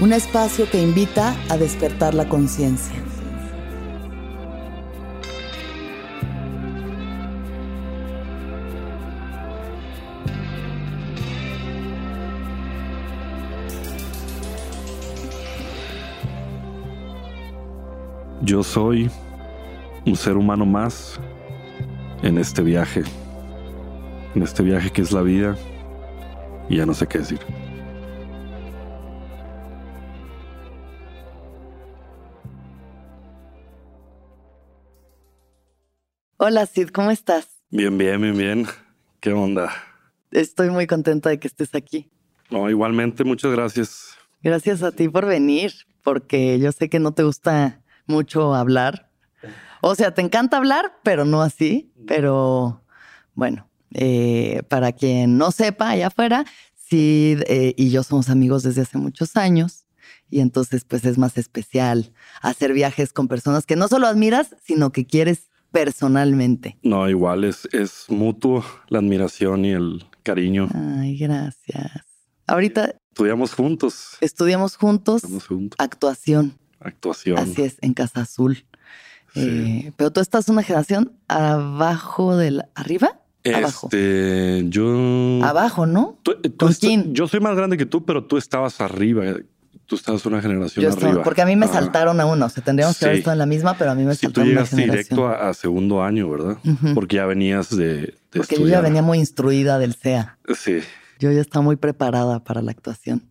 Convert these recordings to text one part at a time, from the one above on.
un espacio que invita a despertar la conciencia. Yo soy un ser humano más en este viaje, en este viaje que es la vida, y ya no sé qué decir. Hola Sid, ¿cómo estás? Bien, bien, bien, bien. ¿Qué onda? Estoy muy contenta de que estés aquí. No, igualmente, muchas gracias. Gracias a ti por venir, porque yo sé que no te gusta mucho hablar. O sea, te encanta hablar, pero no así. Pero bueno, eh, para quien no sepa allá afuera, Sid eh, y yo somos amigos desde hace muchos años. Y entonces, pues es más especial hacer viajes con personas que no solo admiras, sino que quieres personalmente. No, igual es, es mutuo la admiración y el cariño. Ay, gracias. Ahorita estudiamos juntos. Estudiamos juntos. juntos. Actuación. Actuación. Así es, en Casa Azul. Eh, pero tú estás una generación abajo del arriba. Abajo. Este, yo. Abajo, ¿no? ¿Con quién? Yo soy más grande que tú, pero tú estabas arriba tú estás una generación arriba. porque a mí me saltaron a uno. O sea, tendríamos que haber estado en la misma, pero a mí me saltaron tú llegaste directo a, segundo año, ¿verdad? Porque ya venías de, Porque yo ya venía muy instruida del CEA. Sí. Yo ya estaba muy preparada para la actuación.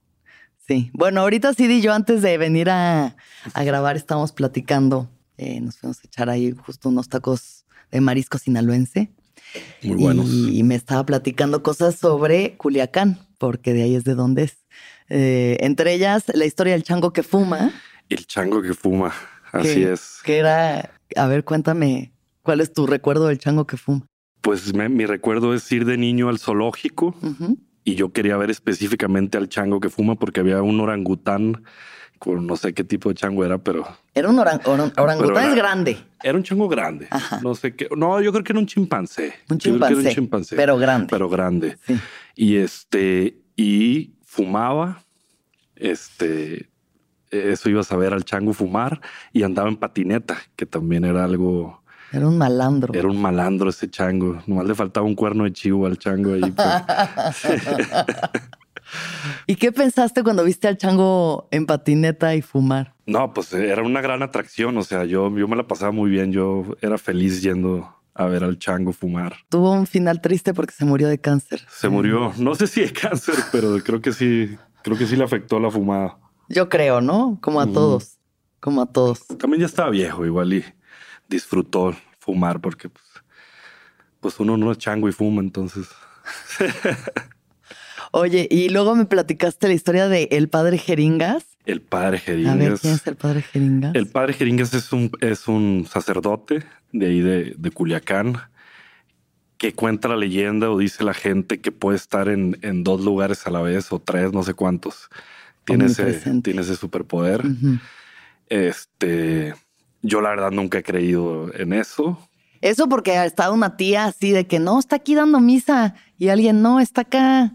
Sí. Bueno, ahorita sí, yo antes de venir a, grabar estábamos platicando. Eh, nos fuimos a echar ahí justo unos tacos de marisco sinaloense. Muy buenos. y me estaba platicando cosas sobre Culiacán, porque de ahí es de donde es. Eh, entre ellas, la historia del chango que fuma. El chango que fuma, así es. Que era, a ver, cuéntame, ¿cuál es tu recuerdo del chango que fuma? Pues mi recuerdo es ir de niño al zoológico y yo quería ver específicamente al chango que fuma porque había un orangután con no sé qué tipo de chango era, pero... Era un orangután es grande. Era un chango grande. No sé qué. No, yo creo que era un chimpancé. Un chimpancé. un chimpancé. Pero grande. Pero grande. Y este, y fumaba, este, eso ibas a ver al chango fumar y andaba en patineta, que también era algo... Era un malandro. Era un malandro ese chango. Nomás le faltaba un cuerno de chivo al chango ahí. Pues. ¿Y qué pensaste cuando viste al chango en patineta y fumar? No, pues era una gran atracción. O sea, yo, yo me la pasaba muy bien. Yo era feliz yendo a ver al chango fumar. Tuvo un final triste porque se murió de cáncer. Se murió, no sé si de cáncer, pero creo que sí, creo que sí le afectó la fumada. Yo creo, ¿no? Como a todos, como a todos. También ya estaba viejo igual y disfrutó fumar porque pues, pues uno no es chango y fuma, entonces. Oye, y luego me platicaste la historia de el padre Jeringas. El padre Jeringas. A ver, ¿quién es el padre Jeringas? El padre Jeringas es un, es un sacerdote de ahí de, de Culiacán que cuenta la leyenda o dice la gente que puede estar en, en dos lugares a la vez o tres, no sé cuántos. Tiene, ese, tiene ese superpoder. Este, yo la verdad nunca he creído en eso. Eso porque ha estado una tía así de que no, está aquí dando misa Y alguien, no, está acá.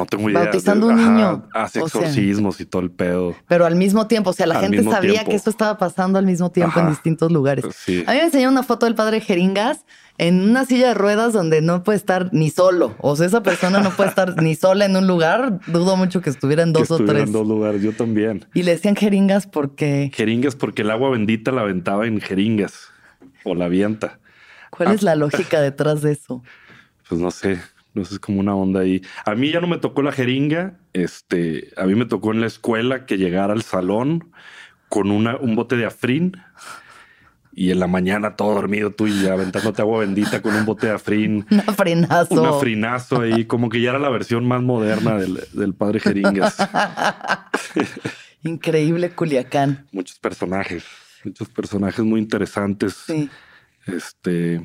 No tengo idea. Bautizando un Ajá, niño. Hace O sea. exorcismos y todo el pedo. Pero al mismo tiempo, o sea, la gente sabía tiempo. que esto estaba pasando al mismo tiempo en distintos lugares. Sí. A mí me enseñaron una foto del padre Jeringas en una silla de ruedas donde no puede estar ni solo. O sea, esa persona no puede estar ni sola en un lugar. Dudo mucho que estuviera en que dos o estuviera tres. en dos lugares. Yo también. Y le decían jeringas porque. Jeringas porque el agua bendita la aventaba en jeringas o la avienta. ¿Cuál Ah. es la lógica detrás de eso? Pues no sé, no sé, es como una onda ahí. A mí ya no me tocó la jeringa. Este, a mí me tocó en la escuela que llegara al salón con una, un bote de afrín y en la mañana todo dormido tú y aventándote agua bendita con un bote de afrín. Un frenazo. Un afrinazo ahí, como que ya era la versión más moderna del, del padre Jeringas. Increíble Culiacán. muchos personajes, muchos personajes muy interesantes. Sí. Este,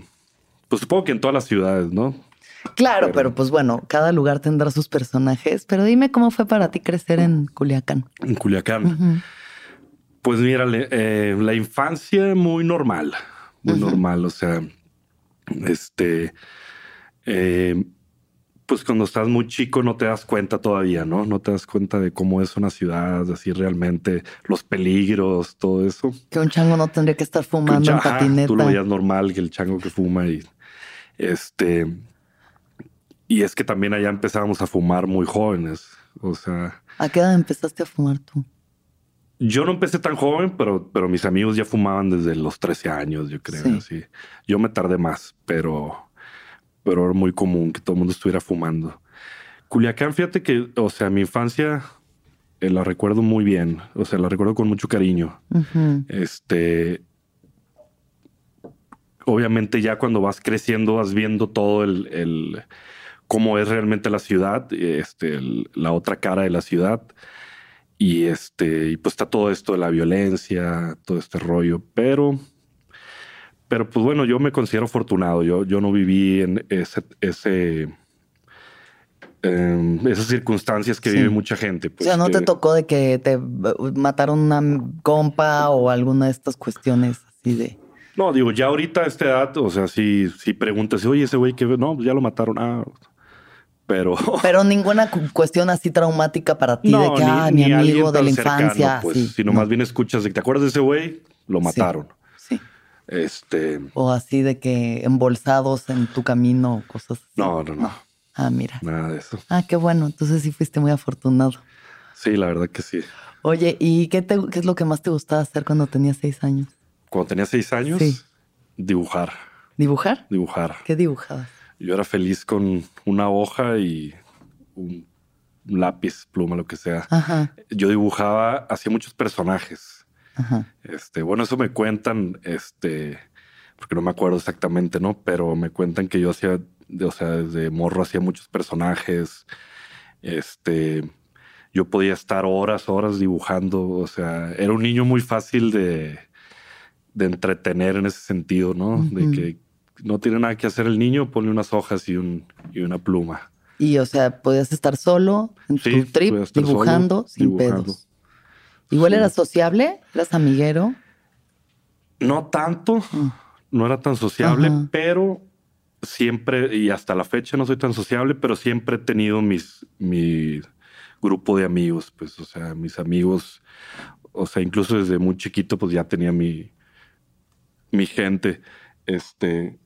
pues supongo que en todas las ciudades, ¿no? Claro, Pero- pero pues bueno, cada lugar tendrá sus personajes. Pero dime cómo fue para ti crecer en Culiacán. En Culiacán. Pues mira, eh, la infancia muy normal, muy normal. O sea, este, eh, pues cuando estás muy chico no te das cuenta todavía, ¿no? No te das cuenta de cómo es una ciudad, así realmente los peligros, todo eso. Que un chango no tendría que estar fumando en patineta. Tú lo veías normal que el chango que fuma y este. Y es que también allá empezábamos a fumar muy jóvenes. O sea, ¿A qué edad empezaste a fumar tú? yo no empecé tan joven, pero, pero mis amigos ya fumaban desde los 13 años, yo creo. Sí. así. Yo me tardé más, pero, pero era muy común que todo el mundo estuviera fumando. Culiacán, fíjate que, o sea, mi infancia eh, la recuerdo muy bien. O sea, la recuerdo con mucho cariño. Este. Obviamente, ya cuando vas creciendo, vas viendo todo el, el- cómo es realmente la ciudad, este, el- la otra cara de la ciudad. Y este, y pues está todo esto de la violencia, todo este rollo. Pero, pero pues bueno, yo me considero afortunado. Yo, yo no viví en ese, ese em, esas circunstancias que Sí. vive mucha gente. o pues, sea, no te tocó de que te uh, mataron una compa o alguna de estas cuestiones así de. No, digo, ya ahorita a esta edad, o sea, si, si preguntas, oye, ese güey que no, pues ya lo mataron. Ah, pero. Pero ninguna cu- cuestión así traumática para ti de que, ah, mi amigo de la cercano, infancia. Pues, sí, sino no. más bien escuchas de que te acuerdas de ese güey, lo mataron. Sí. Este. O así de que embolsados en tu camino, cosas así. No, no, no. Ah, mira. Nada de eso. Ah, qué bueno. Entonces sí fuiste muy afortunado. Sí, la verdad que sí. Oye, ¿y qué, te- qué es lo que más te gustaba hacer cuando tenías seis años? Cuando tenía seis años, Sí. dibujar, ¿Dibujar? dibujar. ¿Qué dibujabas? Yo era feliz con una hoja y un lápiz, pluma, lo que sea. Ajá, Yo dibujaba, hacía muchos personajes. ajá. Este, bueno, eso me cuentan, este, porque no me acuerdo exactamente, ¿no? Pero me cuentan que yo hacía, o sea, desde morro hacía muchos personajes. Este, yo podía estar horas, horas dibujando. O sea, era un niño muy fácil de, de entretener en ese sentido, ¿no? De que no tiene nada que hacer el niño, pone unas hojas y, un, y una pluma. Y, o sea, podías estar solo en Sí, tu trip solo, dibujando sin dibujando. pedos. Igual Sí. eras sociable, eras amiguero. No tanto, no era tan sociable, Ajá. pero siempre, y hasta la fecha no soy tan sociable, pero siempre he tenido mis, mi grupo de amigos, pues, o sea, mis amigos, o sea, incluso desde muy chiquito, pues ya tenía mi, mi gente. Este.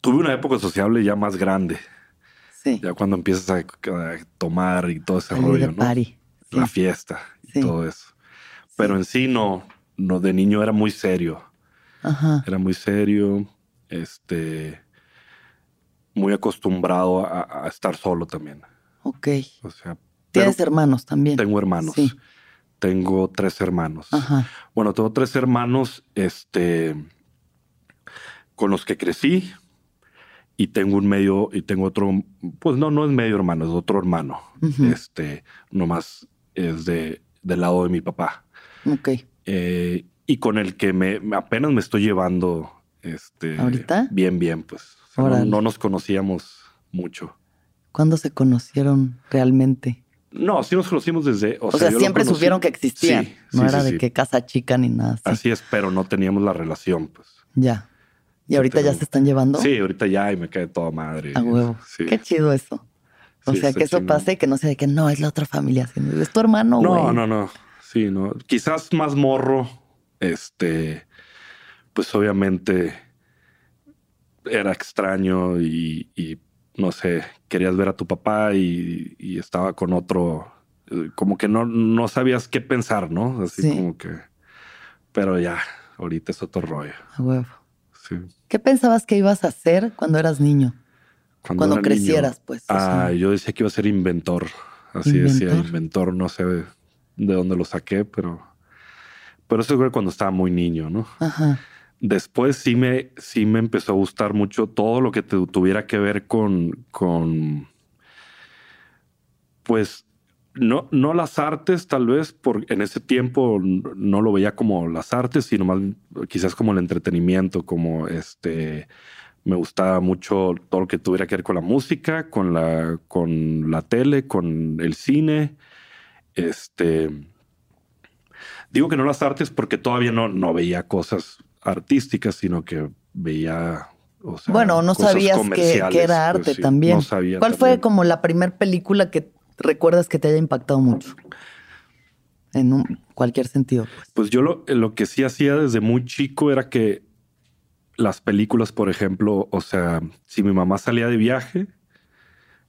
Tuve una época sociable ya más grande, Sí. ya cuando empiezas a, a tomar y todo ese Salir rollo, ¿no? party. Sí. La fiesta y Sí. todo eso. Pero en sí no, no, de niño era muy serio. Ajá. Era muy serio, este, muy acostumbrado a, a estar solo también. Ok. O sea, Tienes hermanos también. tengo hermanos. Sí. Tengo tres hermanos. Ajá. Bueno, tengo tres hermanos, este, con los que crecí y tengo un medio y tengo otro, pues no, no es medio hermano, es otro hermano. Ujú. Este, nomás es de del lado de mi papá. Ok. Eh, y con el que me apenas me estoy llevando este ¿Ahorita? bien bien pues O sea, no, no nos conocíamos mucho ¿Cuándo se conocieron realmente? no sí nos conocimos desde o, O, sea, siempre supieron que existían. Sí, no sí, era sí, de que casa chica ni nada así. así es pero no teníamos la relación pues Ya. ¿Y ahorita ya se están llevando? Sí, ahorita ya y me cae toda madre. A huevo. Sí. Qué chido eso. O Sí, sea, que eso pase y que no sea de que no, es la otra familia. sino es tu hermano, güey. No, no, no. Sí, no. Quizás más morro, este, pues obviamente era extraño y, y, no sé, querías ver a tu papá y, y estaba con otro, eh, como que no, no sabías qué pensar, ¿no? Así Sí. como que, pero ya, ahorita es otro rollo. A huevo. Sí. ¿Qué pensabas que ibas a hacer cuando eras niño? Cuando niño, crecieras, pues, o Ah, sea. yo decía que iba a ser inventor. Así decía, ¿Inventor? inventor, no sé de, de dónde lo saqué, pero, pero eso fue cuando estaba muy niño, ¿no? Ajá. Después sí me, sí me empezó a gustar mucho todo lo que te- tuviera que ver con, con pues, no, no las artes, tal vez, porque en ese tiempo no lo veía como las artes, sino más quizás como el entretenimiento, como este, me gustaba mucho todo lo que tuviera que ver con la música, con la, con la tele, con el cine, este, digo que no las artes porque todavía no, no veía cosas artísticas, sino que veía. o sea, bueno, no sabías que, era pues arte sí, también. No sabía. ¿Cuál fue como la primera película que recuerdas que te haya impactado mucho? En un- cualquier sentido. Pues. Pues yo lo, lo que sí hacía desde muy chico era que las películas, por ejemplo, o sea, si mi mamá salía de viaje,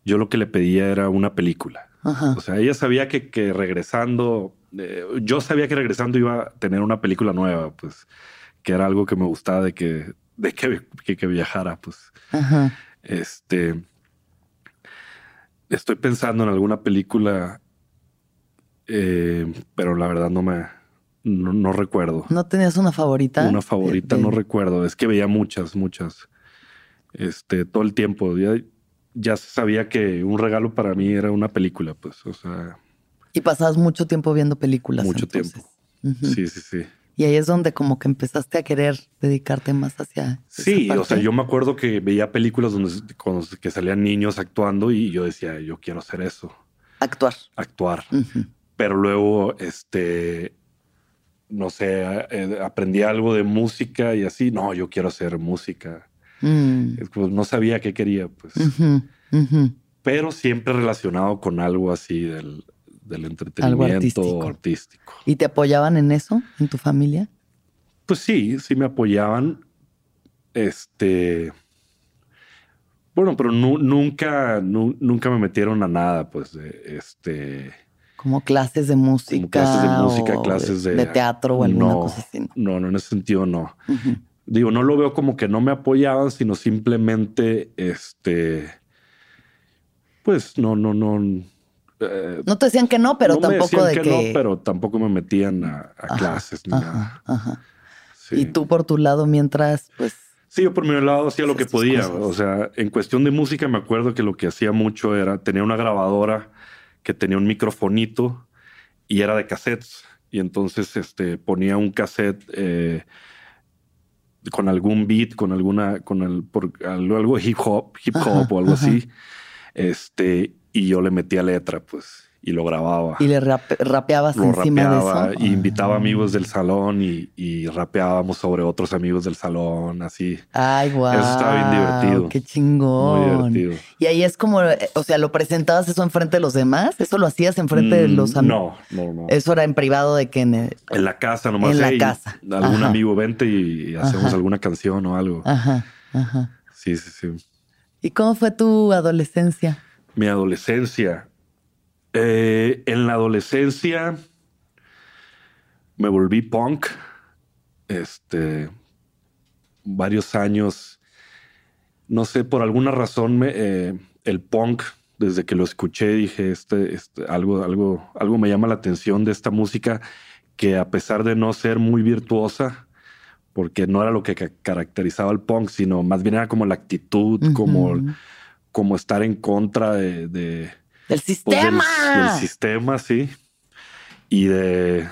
yo lo que le pedía era una película. Ajá. O sea, ella sabía que, que regresando, eh, yo sabía que regresando iba a tener una película nueva, pues, que era algo que me gustaba de que, de que, que, que viajara, pues. Ajá. Este. Estoy pensando en alguna película, eh, pero la verdad no me. No, no recuerdo. ¿No tenías una favorita? Una favorita, De- de- no recuerdo. Es que veía muchas, muchas. Este, todo el tiempo. Ya, ya sabía que un regalo para mí era una película, pues. O sea, Y pasabas mucho tiempo viendo películas. Mucho entonces. tiempo. Sí, sí, sí. Y ahí es donde como que empezaste a querer dedicarte más hacia. Sí, o sea, yo me acuerdo que veía películas donde cuando- que salían niños actuando y yo decía, yo quiero hacer eso, Actuar. actuar. Pero luego, este, no sé, eh, aprendí algo de música y así, no, yo quiero hacer música. Mm. No sabía qué quería, pues, pero siempre relacionado con algo así del, del entretenimiento artístico. artístico. ¿Y te apoyaban en eso, en tu familia? Pues sí, sí me apoyaban. Este. Bueno, pero nu- nunca, nu- nunca me metieron a nada, pues, de este. Como clases de música. Como clases de música, o clases de. de teatro o alguna no, cosa así. ¿no? No, no, en ese sentido no. Digo, no lo veo como que no me apoyaban, sino simplemente, este. Pues no, no, no. Eh, No te decían que no, pero no me tampoco decían de que. no, pero tampoco me metían a, a Ajá, clases ni nada. Ajá. Sí. Y tú por tu lado, mientras, pues. Sí, yo por mi lado hacía lo que podía. cosas. O sea, en cuestión de música me acuerdo que lo que hacía mucho era tenía una grabadora que tenía un microfonito y era de cassettes. Y entonces este, ponía un cassette eh, con algún beat, con alguna, con el, por, algo, algo hip hop, hip hop Ajá, o algo ajá. así. Este, y yo le metía letra, pues, y lo grababa. Y le rape- rapeabas lo encima rapeaba de eso. y invitaba Ah. amigos del salón y, y rapeábamos sobre otros amigos del salón, así. Ay, guau. Eso estaba bien divertido. Qué chingón. Muy divertido. Y ahí es como, eh, o sea, ¿lo presentabas eso enfrente de los demás? ¿Eso lo hacías enfrente de Mm, los amigos? No, no, no. Eso era en privado de que en el- en la casa nomás. En la "Hey, casa. Algún Ajá. amigo vente y, y hacemos Ajá. alguna canción o algo. Ajá, ajá. Sí, sí, sí. ¿Y cómo fue tu adolescencia? Mi adolescencia. Eh, en la adolescencia me volví punk. Este, varios años. No sé, por alguna razón eh, el punk, desde que lo escuché, dije, este, este, algo, algo, algo me llama la atención de esta música que a pesar de no ser muy virtuosa, porque no era lo que ca- caracterizaba el punk, sino más bien era como la actitud, como estar en contra de, de, ¡Del pues, del- sistema! del, sistema, sí. Y de,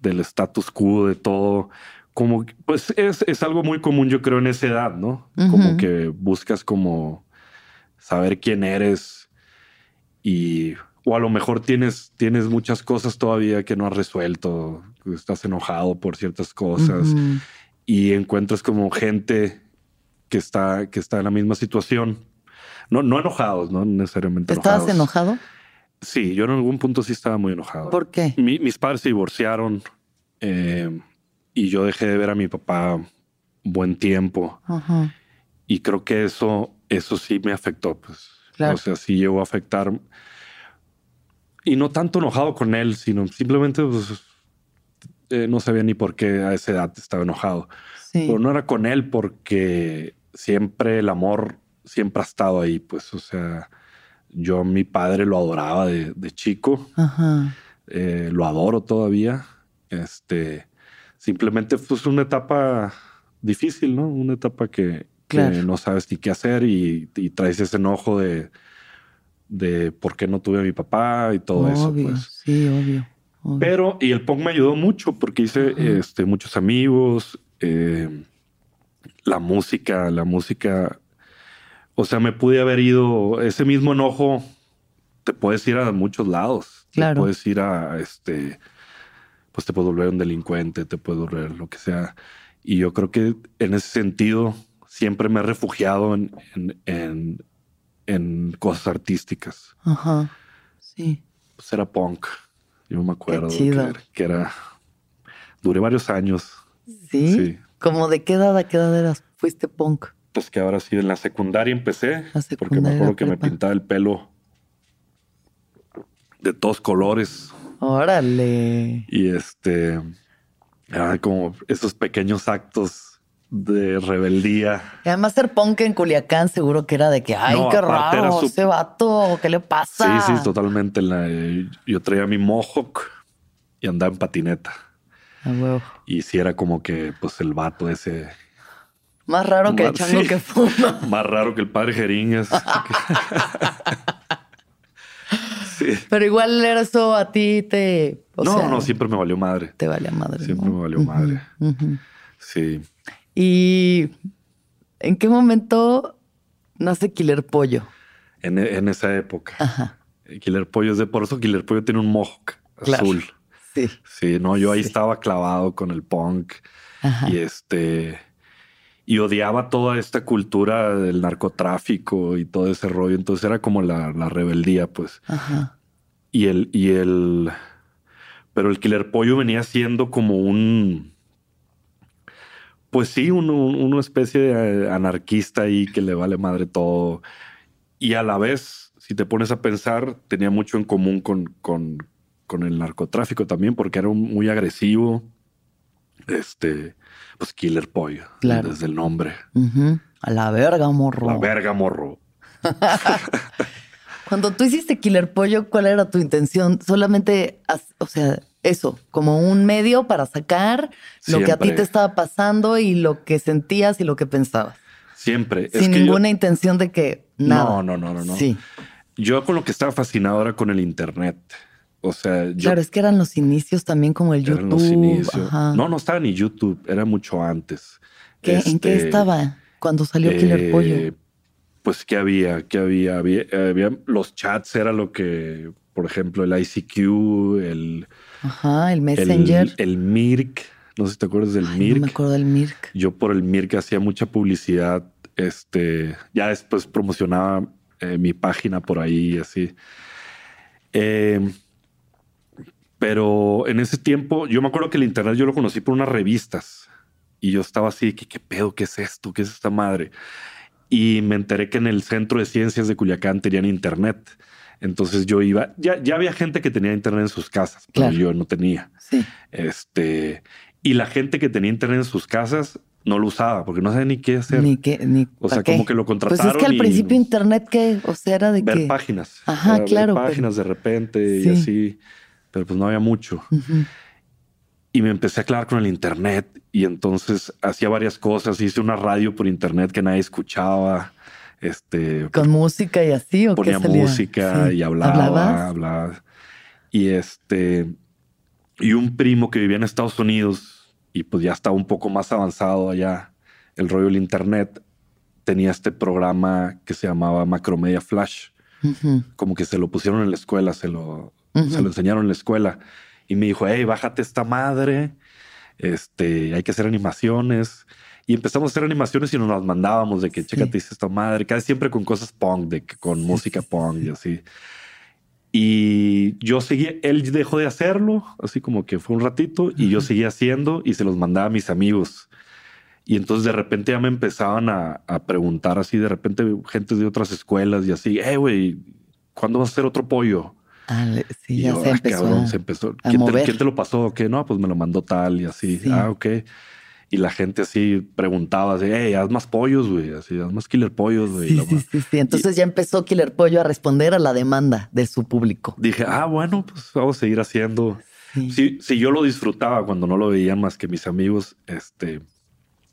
del status quo, de todo. Como, pues es, es algo muy común, yo creo, en esa edad, ¿no? Como que buscas como saber quién eres y o a lo mejor tienes, tienes muchas cosas todavía que no has resuelto, estás enojado por ciertas cosas y encuentras como gente que está, que está en la misma situación. No, no enojados, no necesariamente ¿Estabas enojado? Sí, yo en algún punto sí estaba muy enojado. ¿Por qué? mis padres se divorciaron eh, y yo dejé de ver a mi papá buen tiempo. Y creo que eso, eso sí me afectó, pues. O sea, sí llegó a afectar. Y no tanto enojado con él, sino simplemente pues, eh, no sabía ni por qué a esa edad estaba enojado. Pero no era con él porque siempre el amor siempre ha estado ahí, pues, o sea, yo mi padre lo adoraba de, chico, eh, lo adoro todavía, este, simplemente fue una etapa difícil, ¿no? Una etapa que, no sabes ni qué hacer y, traes ese enojo de, de por qué no tuve a mi papá y todo eso. Pues. Sí, obvio. Pero, y el punk me ayudó mucho porque hice este, muchos amigos, eh, la música, la música, o sea, me pude haber ido, ese mismo enojo, te puedes ir a muchos lados. Claro. Te puedes ir a, este, pues te puedes volver un delincuente, te puedes volver lo que sea. Y yo creo que en ese sentido siempre me he refugiado en, en, en, cosas artísticas. Ajá. Sí. Pues era punk. Yo me acuerdo que, era. Duré varios años. ¿Sí? ¿Sí? ¿Cómo de qué edad a qué edad eras? ¿Fuiste punk? Pues que ahora sí, en la secundaria empecé. porque me acuerdo que me pintaba el pelo de todos colores. Órale. Y este. Era como esos pequeños actos de rebeldía. Y además ser punk en Culiacán seguro que era de que, ay, qué raro, ese vato, ¿qué le pasa? Sí, sí, totalmente. yo traía mi mohawk y andaba en patineta. Y si era como que, pues, el vato ese... Más raro que el chango que fuma. Más raro que el padre Jeringas. Pero igual eso a ti te... no, no, siempre me valió madre. Te valía madre. Siempre me valió madre. Sí. ¿Y en qué momento nace Killer Pollo? En, esa época. Ajá. Killer Pollo es de por eso Killer Pollo tiene un mohawk azul. Sí. Sí, no, yo ahí estaba clavado con el punk y este y odiaba toda esta cultura del narcotráfico y todo ese rollo. Entonces era como la, rebeldía, pues. Ajá. Y el, y el, pero el Killer Pollo venía siendo como un, pues sí, una especie de eh, anarquista ahí que le vale madre todo. Y a la vez, si te pones a pensar, tenía mucho en común con, con, con el narcotráfico también, porque era muy agresivo. Este, pues Killer Pollo, desde el nombre. A la verga, morro. La verga, morro. Cuando tú hiciste Killer Pollo, ¿cuál era tu intención? Solamente, o sea, eso, como un medio para sacar lo que a ti te estaba pasando y lo que sentías y lo que pensabas. Siempre. Sin ninguna intención de que nada. No, no, no, no, no. Sí. Yo con lo que estaba fascinado era con el Internet. O sea, yo, claro, es que eran los inicios también como el YouTube. Los inicios. No, no estaba ni YouTube, era mucho antes. ¿En qué este, estaba cuando salió Killer eh, Pollo? Pues que había, que había, había, había, los chats era lo que, por ejemplo, el ICQ, el Ajá, el Messenger. El, Mirk. No sé si te acuerdas del Mirk. No me acuerdo del Mirk. Yo por el Mirk hacía mucha publicidad. Este, ya después promocionaba eh, mi página por ahí, así. Em, pero en ese tiempo, yo me acuerdo que el internet yo lo conocí por unas revistas y yo estaba así, ¿qué, qué pedo? ¿Qué es esto? ¿Qué es esta madre? Y me enteré que en el Centro de Ciencias de Culiacán tenían internet. Entonces yo iba, ya, ya había gente que tenía internet en sus casas, pero yo no tenía. Sí. Este, y la gente que tenía internet en sus casas no lo usaba porque no sabía ni qué hacer. Ni qué, ni O sea, como que lo contrataron. Pues es que al principio internet que, o sea, era de ver páginas. Ajá, claro. Ver páginas de repente y así, pero pues no había mucho. Y me empecé a aclarar con el internet y entonces hacía varias cosas. Hice una radio por internet que nadie escuchaba. Este, con música y así o ponía música y hablaba, hablaba. Y este y un primo que vivía en Estados Unidos y pues ya estaba un poco más avanzado allá el rollo del internet tenía este programa que se llamaba Macromedia Flash. Como que se lo pusieron en la escuela, se lo, se lo enseñaron en la escuela. Y me dijo, hey, bájate esta madre. Este, hay que hacer animaciones. Y empezamos a hacer animaciones y nos las mandábamos de que, Sí. chécate, dice esta madre, casi siempre con cosas punk, de que con música punk y así. Y yo seguí, él dejó de hacerlo, así como que fue un ratito, y yo seguía haciendo y se los mandaba a mis amigos. Y entonces de repente ya me empezaban a, a preguntar así, de repente gente de otras escuelas y así, eh, güey, ¿cuándo vas a hacer otro pollo? Sí, Y ya yo, se "Ah, empezó. cabrón, a- se empezó. a ¿Quién te, mover. quién te lo pasó? Que no, pues me lo mandó tal y así. Sí. Ah, ok. Y la gente así preguntaba así, hey, haz más pollos, güey. Así, haz más killer pollos, güey. Sí, sí, sí, sí. Entonces ya empezó Killer Pollo a responder a la demanda de su público. Dije, ah, bueno, pues vamos a seguir haciendo. Sí. Sí, sí, yo lo disfrutaba cuando no lo veían más que mis amigos. Este,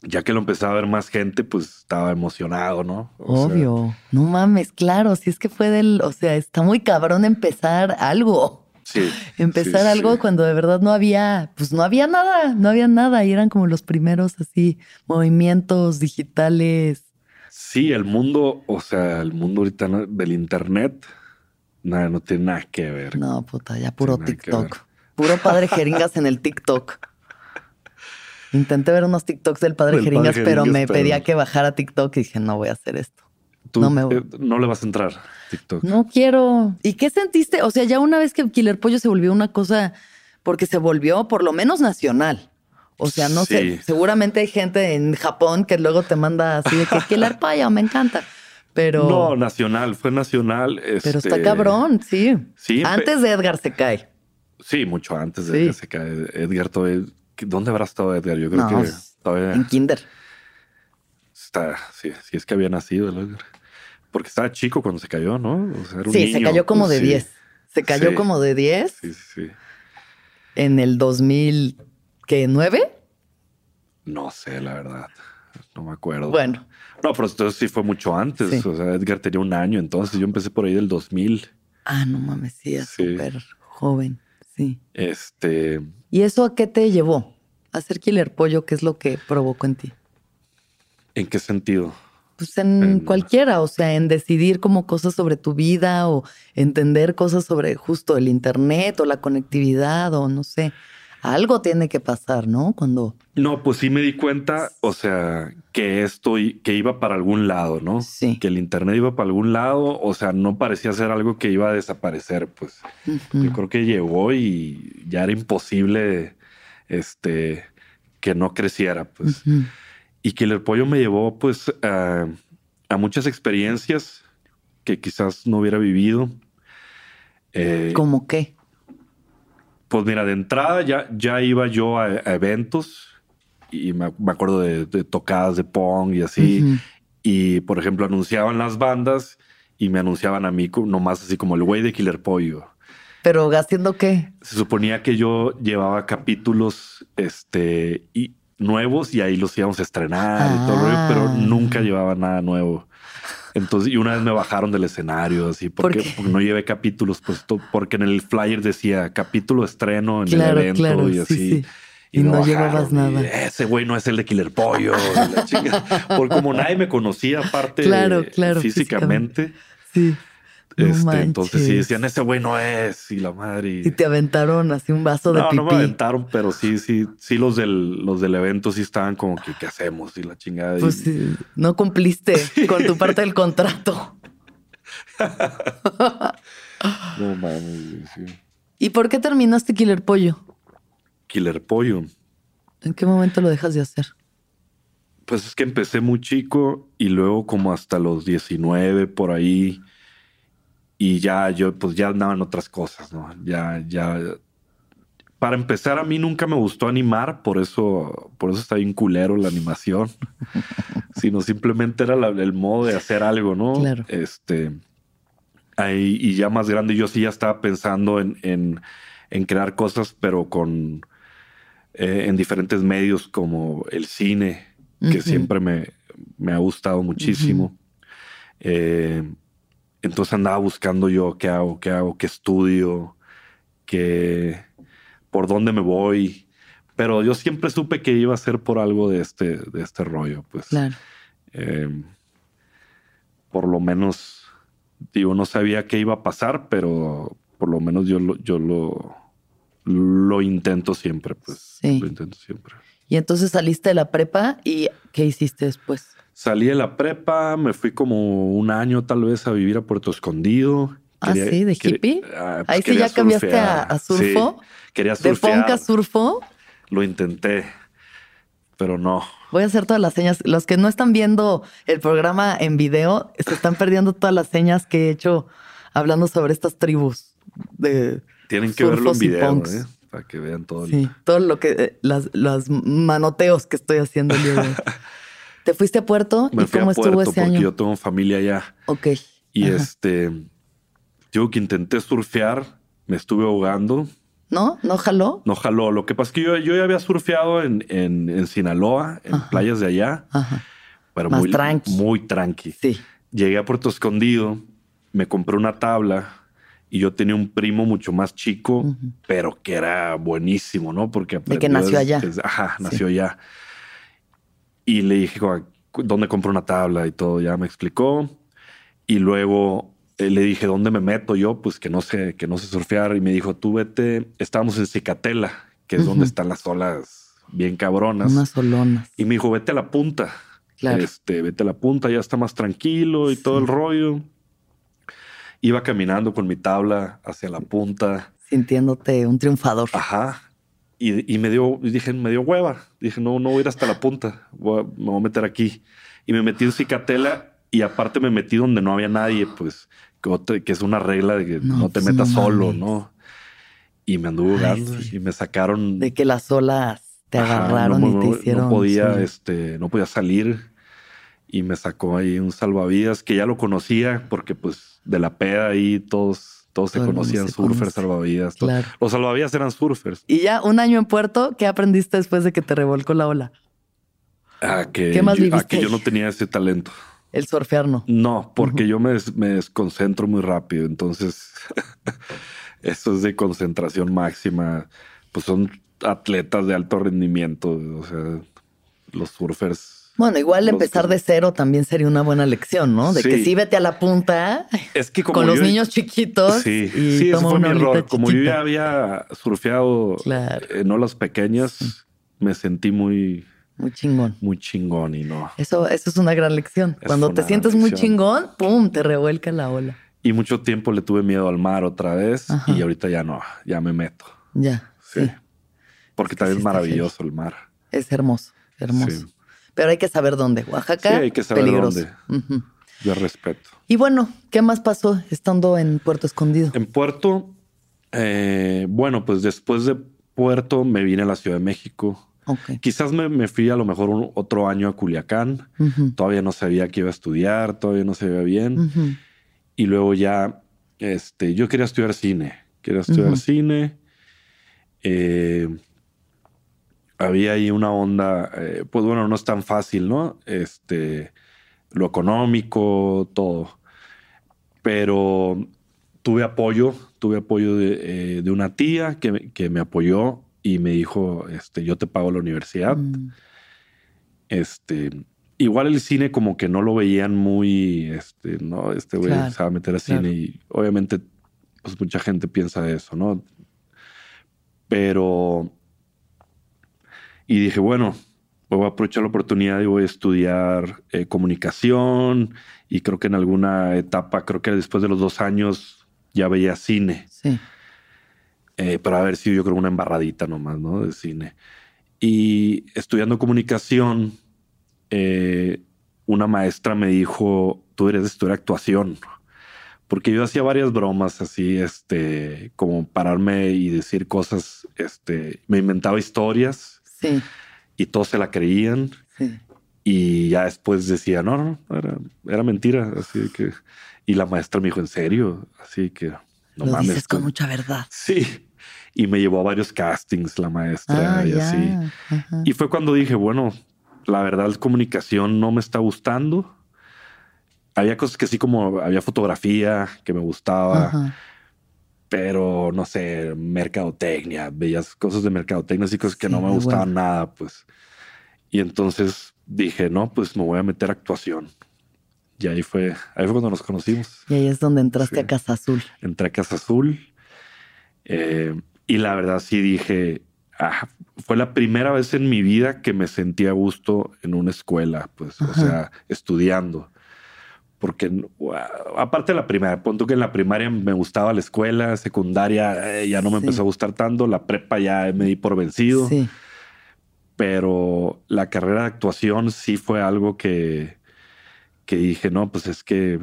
ya que lo empezaba a ver más gente, pues estaba emocionado, ¿no? O sea, Obvio. No mames, claro. Si es que fue del. O sea, está muy cabrón empezar algo. sí. Empezar sí, algo sí. cuando de verdad no había, pues no había nada, no había nada. Y eran como los primeros así movimientos digitales. Sí, el mundo, o sea, el mundo ahorita ¿no? del internet, nada, no tiene nada que ver. No, puta, ya puro TikTok. Puro padre jeringas en el TikTok. Intenté ver unos TikToks del padre Del padre jeringas, pero me pero- pedía que bajara TikTok y dije, no voy a hacer esto. Tú no me- eh, no le vas a entrar TikTok. No quiero. ¿Y qué sentiste? O sea, ya una vez que Killer Pollo se volvió una cosa, porque se volvió por lo menos nacional. O sea, no sé, seguramente hay gente en Japón que luego te manda así de que Killer Pollo, me encanta. Pero, No, nacional, fue nacional. pero este, está cabrón, sí. Sí, Antes de Edgar se cae. Sí, mucho antes de Sí. que se cae Edgar todavía. ¿Dónde habrá estado Edgar? Yo creo No, que todavía En Kinder. está. Sí, sí, es que había nacido el Edgar. Porque estaba chico cuando se cayó, ¿no? O sea, era un Sí, se cayó como pues, de sí. 10. Se cayó como de 10 Sí, sí, sí. en el 2000, ¿qué? ¿9? No sé, la verdad. No me acuerdo. Bueno, No, pero entonces sí fue mucho antes. Sí. O sea, Edgar tenía un año, entonces yo empecé por ahí del 2000. ah, no mames, sí, es Sí. súper joven, sí. Este, ¿Y eso a qué te llevó? A ser Killer Pollo, ¿qué es lo que provocó en ti? ¿en qué sentido? Pues en En- cualquiera, o sea, en decidir como cosas sobre tu vida o entender cosas sobre justo el internet o la conectividad o no sé. Algo tiene que pasar, ¿no? Cuando No, pues sí me di cuenta, o sea, que esto que iba para algún lado, ¿no? Sí. Que el internet iba para algún lado, o sea, no parecía ser algo que iba a desaparecer, pues. Yo creo que llegó y ya era imposible, este, que no creciera, pues. Y que el pollo me llevó, pues, a, a muchas experiencias que quizás no hubiera vivido. Eh, ¿Cómo qué? Pues mira, de entrada ya, ya iba yo a, a eventos y me, me acuerdo de, de tocadas de pong y así. Y por ejemplo, anunciaban las bandas y me anunciaban a mí nomás así como el güey de Killer Pollo. Pero haciendo qué? Se suponía que yo llevaba capítulos este, y nuevos y ahí los íbamos a estrenar y todo el rollo, pero Ah. nunca llevaba nada nuevo. Entonces, y una vez me bajaron del escenario así porque, ¿Por qué? porque no llevé capítulos, pues porque en el flyer decía capítulo estreno en Claro, el evento claro, y sí, así. sí. Y no llevabas y nada. Ese güey no es el de Killer Pollo. la chinga. Porque como nadie me conocía aparte Claro, claro, físicamente, Sí. No este, entonces sí decían ese güey no es y la madre. y- Y te aventaron así un vaso de no, pipí. no me aventaron, pero sí, sí, sí, los del, los del evento sí estaban como que, ¿qué hacemos? Y la chingada. y- Pues sí, no cumpliste con tu parte del contrato. No mames, sí. ¿Y por qué terminaste Killer Pollo? Killer Pollo. ¿En qué momento lo dejas de hacer? Pues es que empecé muy chico y luego como hasta los 19 por ahí y ya yo pues ya andaba en otras cosas, ¿no? Ya, ya. Para empezar a mí nunca me gustó animar, por eso, por eso está bien culero la animación, sino simplemente era la- el modo de hacer algo, ¿no? Claro. Este, ahí, y ya más grande yo sí ya estaba pensando en, en, en crear cosas, pero con eh, en diferentes medios como el cine, que siempre me, me ha gustado muchísimo. Eh, entonces andaba buscando yo qué hago, qué hago, qué estudio, qué, por dónde me voy. Pero yo siempre supe que iba a ser por algo de este, de este rollo, pues. Claro. Eh, por lo menos, digo, no sabía qué iba a pasar, pero por lo menos yo lo, yo lo, lo intento siempre, pues. Sí. Lo intento siempre. Y entonces saliste de la prepa y ¿qué hiciste después? Salí de la prepa, me fui como un año tal vez a vivir a Puerto Escondido. ah, sí, de hippie. ah, pues Ahí sí ya cambiaste a, a surfo. Sí, quería de surfear. Fonca a surfo. Lo intenté, pero no. Voy a hacer todas las señas. Los que no están viendo el programa en video se están perdiendo todas las señas que he hecho hablando sobre estas tribus de Tienen que verlo en video. ¿eh? Para que vean todo. el- Sí, todo lo que eh, las, las manoteos que estoy haciendo el día de hoy. ¿Te fuiste a Puerto? Me ¿Y fui cómo a estuvo ese porque año? yo tengo familia allá. Ok. Y Ajá. este, digo que intenté surfear, me estuve ahogando, ¿No? ¿No jaló? no jaló. Lo que pasa es que yo, yo ya había surfeado en, en, en Sinaloa, en Ajá. playas de allá, Ajá. pero Más muy tranqui. Muy tranqui. Sí. Llegué a Puerto Escondido, me compré una tabla y yo tenía un primo mucho más chico, pero que era buenísimo, ¿no? Porque De que nació allá. ajá, nació allá. Y le dije, "Cu- ¿dónde compro una tabla? Y todo, ya me explicó. Y luego eh, le dije, ¿dónde me meto yo? Pues que no sé, que no sé surfear. Y me dijo, tú vete, estábamos en Cicatela, que es Ujú. donde están las olas bien cabronas. Unas. Y me dijo, vete a la punta. Claro. Este, vete a la punta, ya está más tranquilo y todo el rollo. Iba caminando con mi tabla hacia la punta. Sintiéndote un triunfador. Ajá. Y, y me dio, dije, me dio hueva. Dije, no, no voy a ir hasta la punta. Voy a- me voy a meter aquí. Y me metí en Cicatela y aparte me metí donde no había nadie, pues, que, es una regla de que No, no, te pues, metas no solo, mames. ¿no? Y me anduvo jugando sí. y me sacaron. De que las olas te Ajá, agarraron no, y no, te no hicieron. podía, subir. este, no podía salir y me sacó ahí un salvavidas que ya lo conocía porque pues de la peda ahí todos, todos se conocían, se surfers, conoce. salvavidas. Claro. Los salvavidas eran surfers. Y ya un año en Puerto, ¿qué aprendiste después de que te revolcó la ola? Ah, que, ¿Qué más yo, viviste que yo no tenía ese talento. El surfear no. No, porque yo me, des- me desconcentro muy rápido. Entonces, eso es de concentración máxima. Pues son atletas de alto rendimiento. O sea, los surfers. Bueno, igual empezar de cero también sería una buena lección, ¿no? De que Sí. vete a la punta Es que como con los niños chiquitos Sí, y sí, ese toma fue mi error. Como yo ya había surfeado Claro. en olas pequeñas, me sentí muy, Muy chingón. muy chingón y no. Eso, eso es una gran lección. Es Cuando te sientes muy chingón, ¡pum! te revuelca la ola. Y mucho tiempo le tuve miedo al mar otra vez Ajá. y ahorita ya no, ya me meto. Ya, sí. Sí. Porque que también sí es maravilloso el mar. Es hermoso, hermoso. Pero hay que saber dónde. Oaxaca, Sí, hay que saber peligroso. dónde. Yo respeto. Y bueno, ¿qué más pasó estando en Puerto Escondido? En Puerto, eh, bueno, pues después de Puerto me vine a la Ciudad de México. Ok. Quizás me, me fui a lo mejor un- otro año a Culiacán. Todavía no sabía que iba a estudiar, todavía no sabía bien. Ujú. Y luego ya, este, yo quería estudiar cine. Quería estudiar cine. Eh, había ahí una onda, eh, pues bueno, no es tan fácil, ¿no? Este, lo económico, todo. Pero tuve apoyo, tuve apoyo de, eh, de una tía que, me- que me apoyó y me dijo, este, yo te pago la universidad. Mm. Este, igual el cine como que no lo veían muy, este, no, este güey Claro, se va a meter a claro. cine y obviamente, pues mucha gente piensa eso, ¿no? Pero, y dije, bueno, voy a aprovechar la oportunidad y voy a estudiar eh, comunicación y creo que en alguna etapa, creo que después de los dos años ya veía cine. Sí. Eh, pero haber sido yo creo una embarradita nomás, ¿no? De cine. Y estudiando comunicación, eh, una maestra me dijo, tú eres de estudiar actuación. Porque yo hacía varias bromas así, este, como pararme y decir cosas, este, me inventaba historias Sí. y todos se la creían. Sí. Y ya después decía, no, no, no, era, era mentira. Así que, y la maestra me dijo, ¿en serio? Así que, no Lo mames. dices con tú- mucha verdad. Sí. Y me llevó a varios castings la maestra Ah, y ya. así. Ajá. Y fue cuando dije, bueno, la verdad, la comunicación no me está gustando. Había cosas que sí, como había fotografía que me gustaba, Ajá. Pero no sé, mercadotecnia, bellas cosas de mercadotecnia, así cosas que Sí, no me gustaban bueno. nada, pues. Y entonces dije, no, pues me voy a meter a actuación. Y ahí fue, ahí fue cuando nos conocimos. Y ahí es donde entraste Sí. a Casa Azul. entré a Casa Azul eh, y la verdad sí dije, ah, fue la primera vez en mi vida que me sentía a gusto en una escuela, pues, o sea, estudiando. Porque aparte de la primaria, punto que en la primaria me gustaba la escuela, secundaria eh, ya no me empezó a gustar tanto, la prepa ya me di por vencido. Sí. Pero la carrera de actuación sí fue algo que, que dije, no, pues es que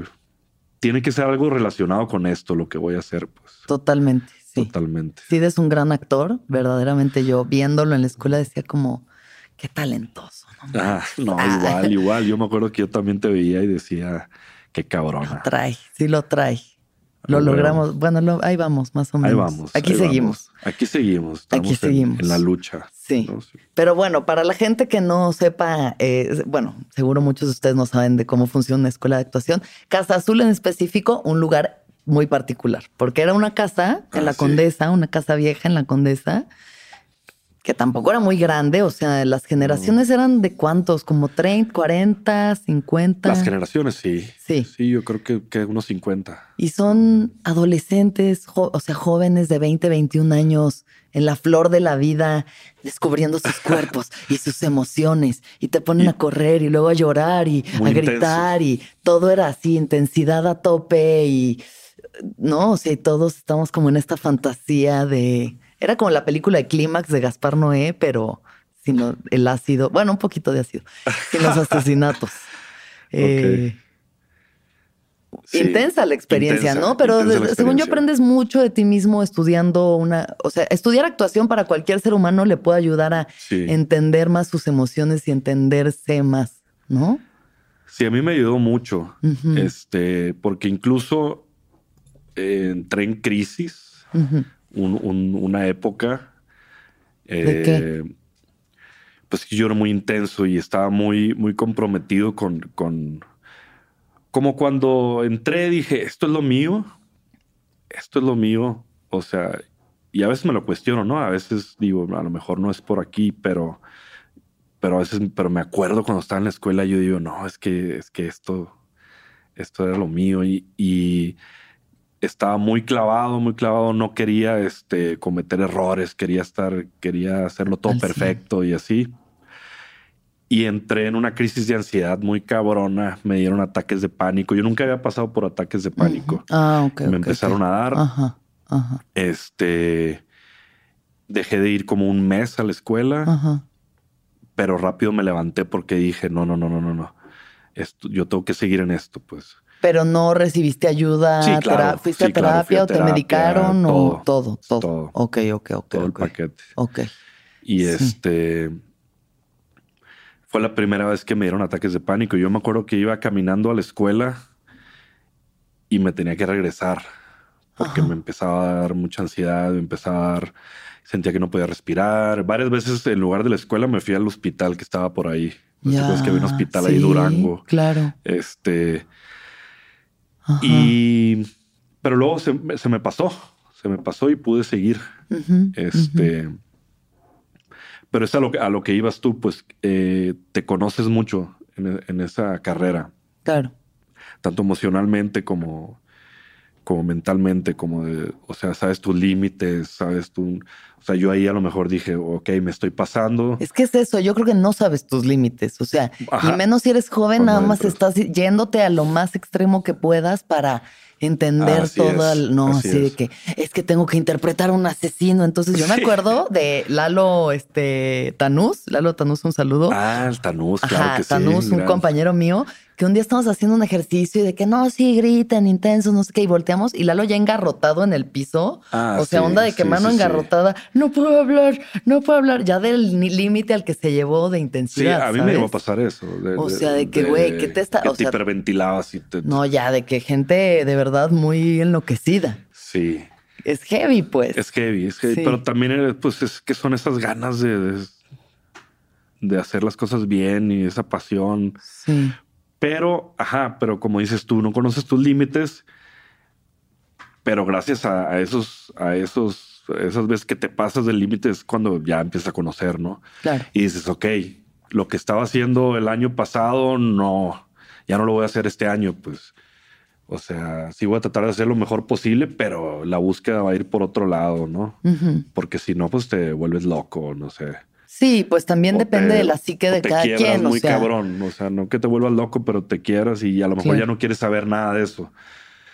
tiene que ser algo relacionado con esto, lo que voy a hacer. Pues. Totalmente. Sí. Totalmente. Sí, es un gran actor. Verdaderamente yo viéndolo en la escuela decía como, qué talentoso. No, ah, no igual, igual. Yo me acuerdo que yo también te veía y decía, qué cabrón. Lo trae, sí lo trae. Lo logramos. Bueno, ahí vamos, más o menos. Ahí vamos. Aquí seguimos. Aquí seguimos. Aquí seguimos. En, la lucha. Sí. Pero bueno, para la gente que no sepa, eh, bueno, seguro muchos de ustedes no saben de cómo funciona una escuela de actuación. Casa Azul en específico, un lugar muy particular, porque era una casa en la Condesa, una casa vieja en la Condesa, que tampoco era muy grande, o sea, las generaciones eran de cuántos, como 30, 40, 50. Las generaciones, sí. Sí. Sí, yo creo que, que unos 50. Y son adolescentes, o sea, jóvenes de 20, 21 años, en la flor de la vida, descubriendo sus cuerpos y sus emociones, y te ponen a correr y luego a llorar y a gritar, y todo era así, intensidad a tope, y no, o sea, todos estamos como en esta fantasía de era como la película de Clímax de Gaspar Noé, pero sin el ácido, bueno, un poquito de ácido, sin los asesinatos. Eh, intensa la experiencia, ¿no? Pero según yo aprendes mucho de ti mismo estudiando una, o sea, estudiar actuación para cualquier ser humano le puede ayudar a entender más sus emociones y entenderse más, ¿no? Sí, a mí me ayudó mucho, este, porque incluso eh, entré en crisis una época. ¿De qué? Eh, pues yo era muy intenso y estaba muy, muy comprometido con, con. Como cuando entré, dije, esto es lo mío. Esto es lo mío. O sea, y a veces me lo cuestiono, ¿no? A veces digo, a lo mejor no es por aquí, pero. Pero a veces, pero me acuerdo cuando estaba en la escuela, yo digo, no, es que, es que esto, esto era lo mío. y, y estaba muy clavado, muy clavado, no quería este, cometer errores, quería estar, quería hacerlo todo perfecto y así. Y entré en una crisis de ansiedad muy cabrona, me dieron ataques de pánico. Yo nunca había pasado por ataques de pánico. Ah, ok. Me empezaron a dar. Ajá, ajá. Este, dejé de ir como un mes a la escuela, ajá. pero rápido me levanté porque dije, no, no, no, no, no, no. Esto, yo tengo que seguir en esto, pues pero no recibiste ayuda, sí, claro, fuiste a terapia o te medicaron o todo, todo. todo. Ok, ok, ok. Todo el paquete. Ok. Y este fue la primera vez que me dieron ataques de pánico. Yo me acuerdo que iba caminando a la escuela y me tenía que regresar porque me empezaba a dar mucha ansiedad, me empezaba a dar, sentía que no podía respirar. Varias veces en lugar de la escuela me fui al hospital que estaba por ahí. Ya, es que había un hospital ahí Durango. Claro. Este, y, pero luego se, me pasó, se me pasó y pude seguir. este, pero es a lo, que, a lo que ibas tú, pues eh, te conoces mucho en, esa carrera. Claro. Tanto emocionalmente como, como mentalmente, como de, o sea, sabes tus límites, sabes tú, o sea, yo ahí a lo mejor dije, ok, me estoy pasando. Es que es eso, yo creo que no sabes tus límites, o sea, y menos si eres joven, nada más estás yéndote a lo más extremo que puedas para entender todo el, no, así, de que es que tengo que interpretar a un asesino. Entonces yo me acuerdo de Lalo este Tanús, Lalo Tanús, un saludo. Ah, el Tanús, claro que Tanús, un compañero mío, que un día estamos haciendo un ejercicio y de que no, sí, griten, intensos, no sé qué, y volteamos y Lalo ya engarrotado en el piso. Ah, o sea, onda de que mano engarrotada, no puedo hablar, no puedo hablar, ya del límite al que se llevó de intensidad. Sí, a mí me iba a pasar eso. o sea, de que, güey, ¿qué te está...? Que o te hiperventilabas y te... No, ya, de que gente de verdad muy enloquecida. Sí. Es heavy, pues. Es heavy, es heavy. Pero también, pues, es que son esas ganas de, de, hacer las cosas bien y esa pasión. Sí. Pero, ajá, pero como dices tú, no conoces tus límites, pero gracias a, esos, a esos, esas veces que te pasas del límite es cuando ya empiezas a conocer, ¿no? Claro. Y dices, ok, lo que estaba haciendo el año pasado, no, ya no lo voy a hacer este año, pues O sea, sí voy a tratar de hacer lo mejor posible, pero la búsqueda va a ir por otro lado, ¿no? Porque si no, pues te vuelves loco, no sé. Sí, pues también O depende te- de la psique de te cada quiebras quien. muy o sea, cabrón. O sea, no que te vuelvas loco, pero te quieras y a lo mejor ya no quieres saber nada de eso.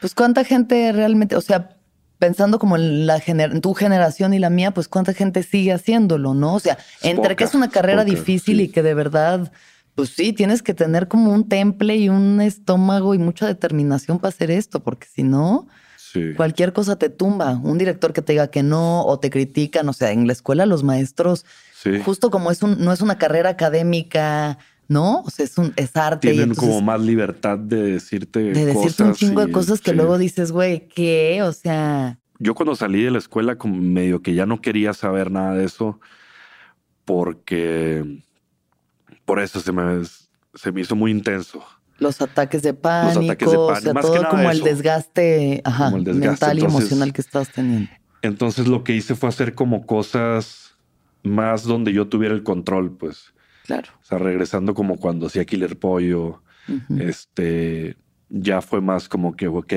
Pues cuánta gente realmente, o sea, pensando como en, la gener- en tu generación y la mía, pues cuánta gente sigue haciéndolo, ¿no? O sea, entre que es una carrera poca, difícil sí. y que de verdad, pues sí, tienes que tener como un temple y un estómago y mucha determinación para hacer esto, porque si no, Sí. cualquier cosa te tumba. Un director que te diga que no o te critican, o sea, en la escuela los maestros, Sí. justo como es un, no es una carrera académica, ¿no? O sea, es un es arte y Tienen entonces- como más libertad de decirte de decirte un chingo de y- cosas que sí. luego dices, güey, ¿qué? O sea, Yo cuando salí de la escuela como medio que ya no quería saber nada de eso porque por eso se me, se me hizo muy intenso. los ataques de pánico, ataques de o pánico, sea, más que todo nada como el desgaste, ajá, Como el desgaste, mental y emocional que estabas teniendo. Entonces lo que hice fue hacer como cosas más donde yo tuviera el control, pues. Claro. O sea, regresando como cuando hacía Killer Pollo, este, ya fue más como que, ok,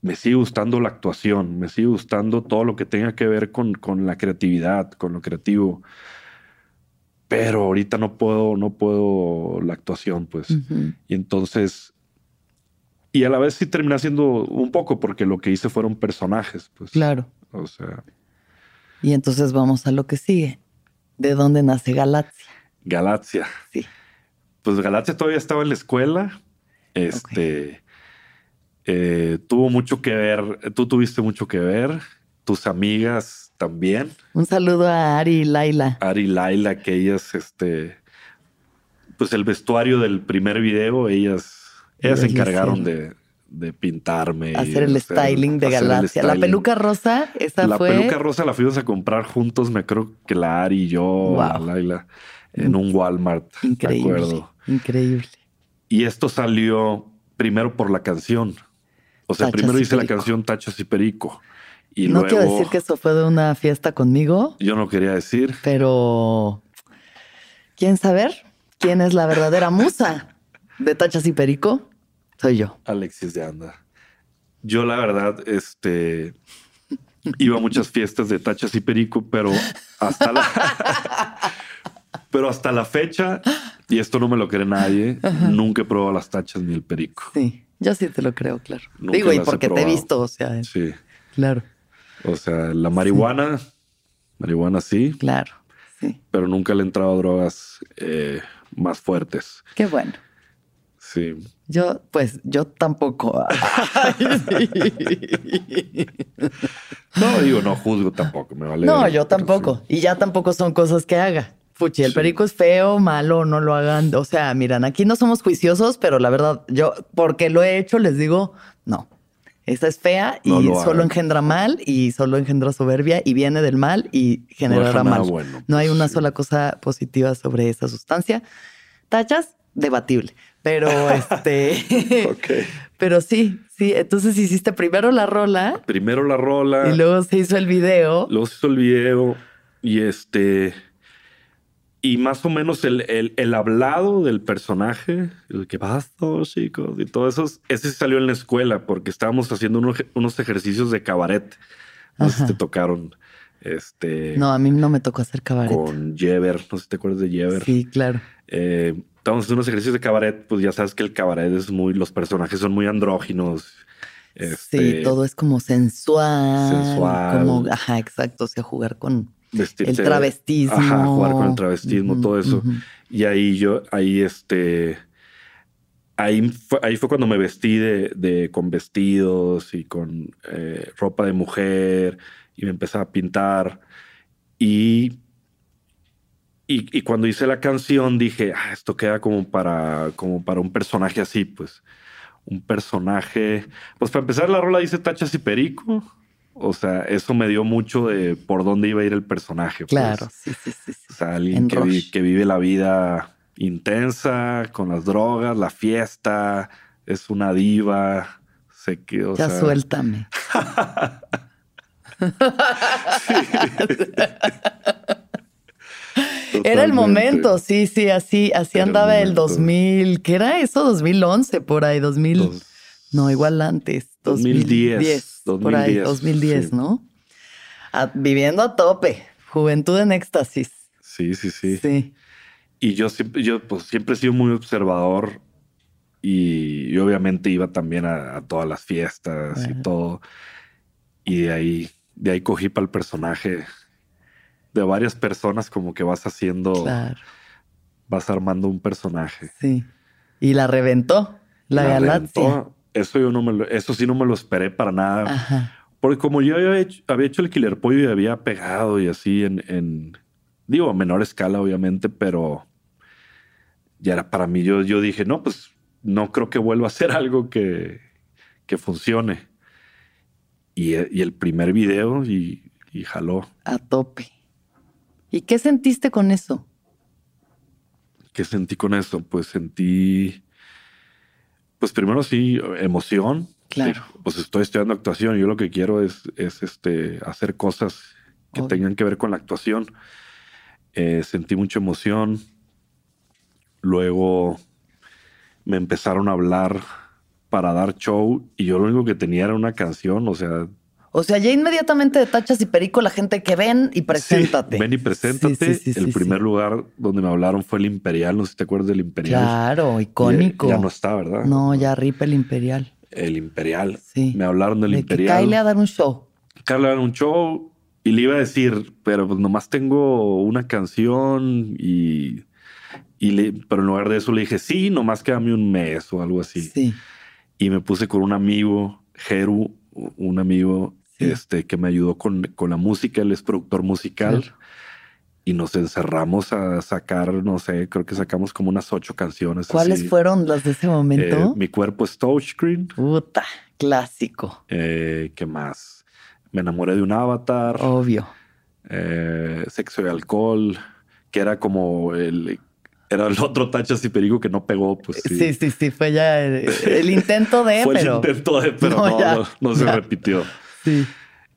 me sigue gustando la actuación, me sigue gustando todo lo que tenga que ver con, con la creatividad, con lo creativo. Pero ahorita no puedo, no puedo la actuación, pues. Y entonces, y a la vez sí terminé haciendo un poco porque lo que hice fueron personajes, pues. Claro. O sea, Y entonces vamos a lo que sigue. ¿De dónde nace Galaxia? Galaxia. Sí. Pues Galaxia todavía estaba en la escuela. Este eh, tuvo mucho que ver. Tú tuviste mucho que ver. Tus amigas también. Un saludo a Ari y Laila. Ari y Laila, que ellas, este, pues el vestuario del primer video, ellas, ellas se encargaron de, de pintarme. hacer el hacer- styling de Galaxia. La peluca rosa, esa La fue. peluca rosa la fuimos a comprar juntos, me creo que la Ari y yo, la Wow. Laila, en un Walmart. Increíble. acuerdo. Increíble. Y esto salió primero por la canción. O sea, primero hice la canción Tachas y Perico. Y no luego quiero decir que eso fue de una fiesta conmigo, yo no quería decir. pero ¿quién saber quién es la verdadera musa de Tachas y Perico? Soy yo. Alexis de Anda. Yo, la verdad, este iba a muchas fiestas de Tachas y Perico, pero hasta la pero hasta la fecha, y esto no me lo cree nadie, nunca he probado las tachas ni el perico. Sí, yo sí te lo creo, claro. Nunca Digo, y he porque te he visto, o sea, Sí. claro, O sea, la marihuana, marihuana sí, claro. Sí, pero nunca le he entrado a drogas eh, más fuertes. qué bueno. Sí. Yo, pues, yo tampoco. Ay, sí. No, digo, no juzgo tampoco, me vale. No, yo tampoco. sí. Y ya tampoco son cosas que haga. Fuchi, el Sí. perico es feo, malo, no lo hagan. O sea, miran, aquí no somos juiciosos, pero la verdad, yo, porque lo he hecho, les digo, no. Esta es fea y No lo solo engendra mal y solo engendra soberbia y viene del mal y generará nada mal. bueno, no hay pues, una sola cosa positiva sobre esa sustancia. Tachas, debatible. Pero este, Ok. pero sí, sí. Entonces hiciste primero la rola Primero la rola. y luego se hizo el video. Luego se hizo el video y este. Y más o menos el, el- el hablado del personaje, el que basta, chicos, y todo eso, ese salió en la escuela porque estábamos haciendo unos, unos ejercicios de cabaret. No sé si te tocaron este No, a mí no me tocó hacer cabaret. con Jever, no sé si te acuerdas de Jever. Sí, claro. Eh, estábamos haciendo unos ejercicios de cabaret, pues ya sabes que el cabaret es muy, los personajes son muy andróginos. Este, sí, todo es como sensual. sensual. Como, ajá, exacto. O sea, jugar con vestirse- el travestismo. Ajá, jugar con el travestismo, todo eso. Y ahí yo, ahí este, ahí fue, ahí fue cuando me vestí de, de- con vestidos y con eh, ropa de mujer y me empecé a pintar. Y, y, y cuando hice la canción dije, ah, esto queda como para, como para un personaje así, pues. Un personaje. Pues para empezar, la rola dice Tachas y Perico. O sea, eso me dio mucho de por dónde iba a ir el personaje. pues. Claro, sí, sí, sí. sí. O sea, alguien vi- que vive la vida intensa con las drogas, la fiesta, es una diva. Sé que, o ya sea, suéltame. Era el momento, sí, sí, así, así Era el andaba el, momento. 2000, ¿qué era eso? 2011, por ahí, 2000. Dos- No, igual antes. 2010. 2010. por ahí, 2010, 2010, sí. ¿no? A- viviendo a tope. Juventud en éxtasis. Sí, sí, sí. Sí. Y yo siempre, yo pues siempre he sido muy observador y, y obviamente iba también a, a todas las fiestas y todo. Y de ahí, de ahí cogí para el personaje de varias personas como que vas haciendo, Claro. vas armando un personaje. Sí. Y la reventó. La, galaxia. reventó. Eso yo no me lo, eso sí no me lo esperé para nada. Ajá. Porque como yo había hecho, había hecho el Killer Pollo y había pegado y así en, en- digo, a menor escala, obviamente, pero ya era para mí. Yo, yo dije, no, pues no creo que vuelva a ser algo que, que funcione. Y, y el primer video y, y jaló. A tope. ¿Y qué sentiste con eso? ¿Qué sentí con eso? Pues sentí, pues primero sí, emoción. Claro. Sí, Pues estoy estudiando actuación y yo lo que quiero es, es este, hacer cosas que Obvio. tengan que ver con la actuación. Eh, sentí mucha emoción. Luego me empezaron a hablar para dar show y yo lo único que tenía era una canción, o sea, O sea, ya inmediatamente de tachas y perico la gente que ven y preséntate. Sí, ven y preséntate. Sí, sí, sí, el primer lugar donde me hablaron fue el Imperial, no sé si te acuerdas del Imperial. Claro, icónico. Ya, ya no está, ¿verdad? No, ya ripa el Imperial. El Imperial. Sí. Me hablaron del de Imperial. Kyle a dar un show. Carla era un show y le iba a decir, pero pues nomás tengo una canción y, y le, pero en lugar de eso le dije, sí, nomás quédame un mes o algo así. Sí. Y me puse con un amigo, Jeru, un amigo Sí. este, que me ayudó con, con la música, él es productor musical. Claro. Y nos encerramos a sacar, no sé, creo que sacamos como unas ocho canciones. ¿Cuáles así. fueron las de ese momento? Eh, mi cuerpo es touchscreen. Puta, clásico. Eh, ¿Qué más? Me enamoré de un avatar. Obvio. eh, sexo y alcohol, que era como el, era el otro tachas y perigo que no pegó, pues sí. Sí, sí, sí, fue ya el, el intento de, Fue pero. el intento de, pero No, no, ya, no, no se repitió. Sí.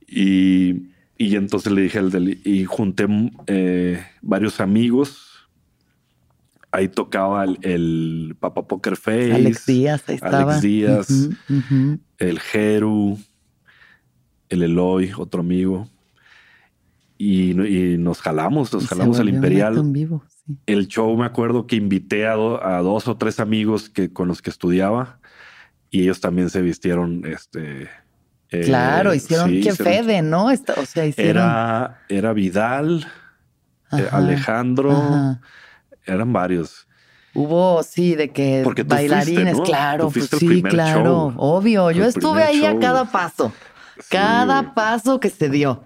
Y, y entonces le dije al del, y junté eh, varios amigos. Ahí tocaba el, el Papa Poker Face, Alex Díaz, ahí Alex estaba. Díaz. Ujú, ujú. el Jeru, el Eloy, otro amigo. Y, y nos jalamos, nos Y jalamos al Imperial. acto en vivo, sí. El show me acuerdo que invité a, do- a dos o tres amigos que, con los que estudiaba y ellos también se vistieron, este... eh, Claro, hicieron sí, que hicieron- Fede, ¿no? Esta- o sea, hicieron. Era, era Vidal, eh, Alejandro, ajá. eran varios. Hubo, sí, de que Porque tú bailarines, fuiste, ¿no? claro, Tú pues el sí, claro, show. obvio. Yo estuve ahí a cada paso, Sí, cada paso que se dio,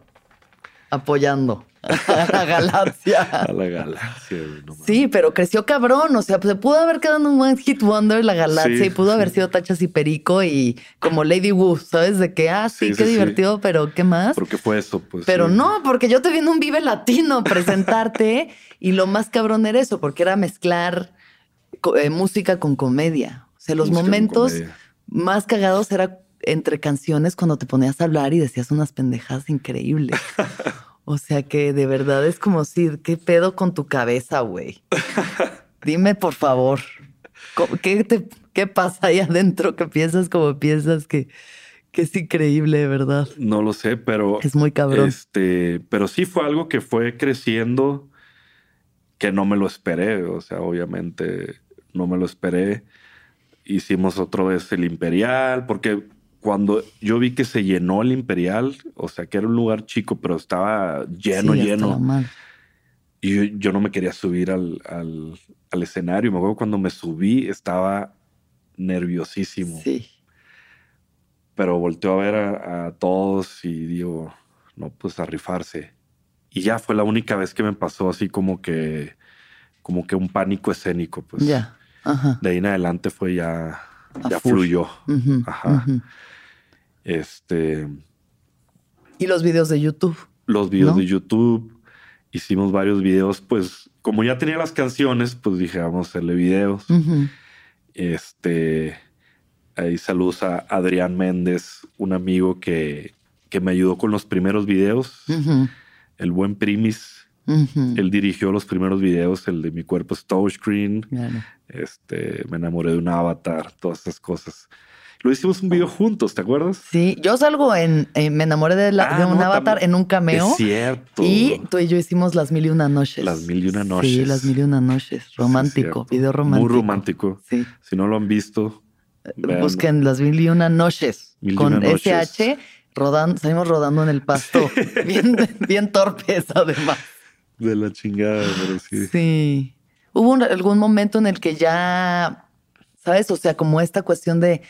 apoyando a la galaxia. A la galaxia. no. Sí, pero creció cabrón. O sea, pues, se pudo haber quedado en un One Hit Wonder la galaxia Sí, y pudo haber sido Tachas y Perico y como Lady Wu, ¿sabes? De que, ah, sí, Sí, qué divertido, pero ¿qué más? ¿Por qué fue eso? Pues, Pero no, porque yo te vi en un Vive Latino presentarte y lo más cabrón era eso, porque era mezclar eh, música con comedia. O sea, los Música momentos más cagados era entre canciones cuando te ponías a hablar y decías unas pendejadas increíbles. O sea que de verdad es como si, ¿qué pedo con tu cabeza, güey? Dime, por favor, ¿cómo- ¿qué, te, qué pasa ahí adentro que piensas como piensas que, que es increíble, verdad? No lo sé, pero. Es muy cabrón. Este, pero sí fue algo que fue creciendo que no me lo esperé. O sea, obviamente no me lo esperé. Hicimos otra vez el Imperial, porque cuando yo vi que se llenó el Imperial, o sea, que era un lugar chico, pero estaba lleno, Sí, lleno. Y yo, yo no me quería subir al, al, al escenario. Me acuerdo cuando me subí, estaba nerviosísimo. Sí. pero volteó a ver a, a todos y digo, no, pues a rifarse. Y ya fue la única vez que me pasó así como que, como que un pánico escénico, pues. ya. Ajá. De ahí en adelante fue ya, A ya fluyó. Ajá. Este, Y los videos de YouTube. los videos ¿No? de YouTube, hicimos varios videos, pues como ya tenía las canciones, pues dije, vamos a hacerle videos. Este, ahí saludos a Adrián Méndez, un amigo que, que me ayudó con los primeros videos. El buen Primis. Él dirigió los primeros videos, el de Mi Cuerpo es Touchscreen, Claro. este, Me enamoré de un avatar, todas esas cosas. Lo hicimos un video juntos, ¿te acuerdas? Sí, yo salgo en, en- me enamoré de, la- Ah, de un no, avatar en un cameo. Es cierto. Y tú y yo hicimos las mil y una noches. Las mil y una Sí, noches. las mil y una noches. Romántico, video romántico. Muy romántico. Sí. Si no lo han visto, vean. Busquen las mil y una noches Mil con una noches. SH. Rodando, salimos rodando en el pasto. Bien, bien torpes, además. de la chingada, pero sí. Sí. Hubo un- algún momento en el que ya, ¿sabes? O sea, como esta cuestión de.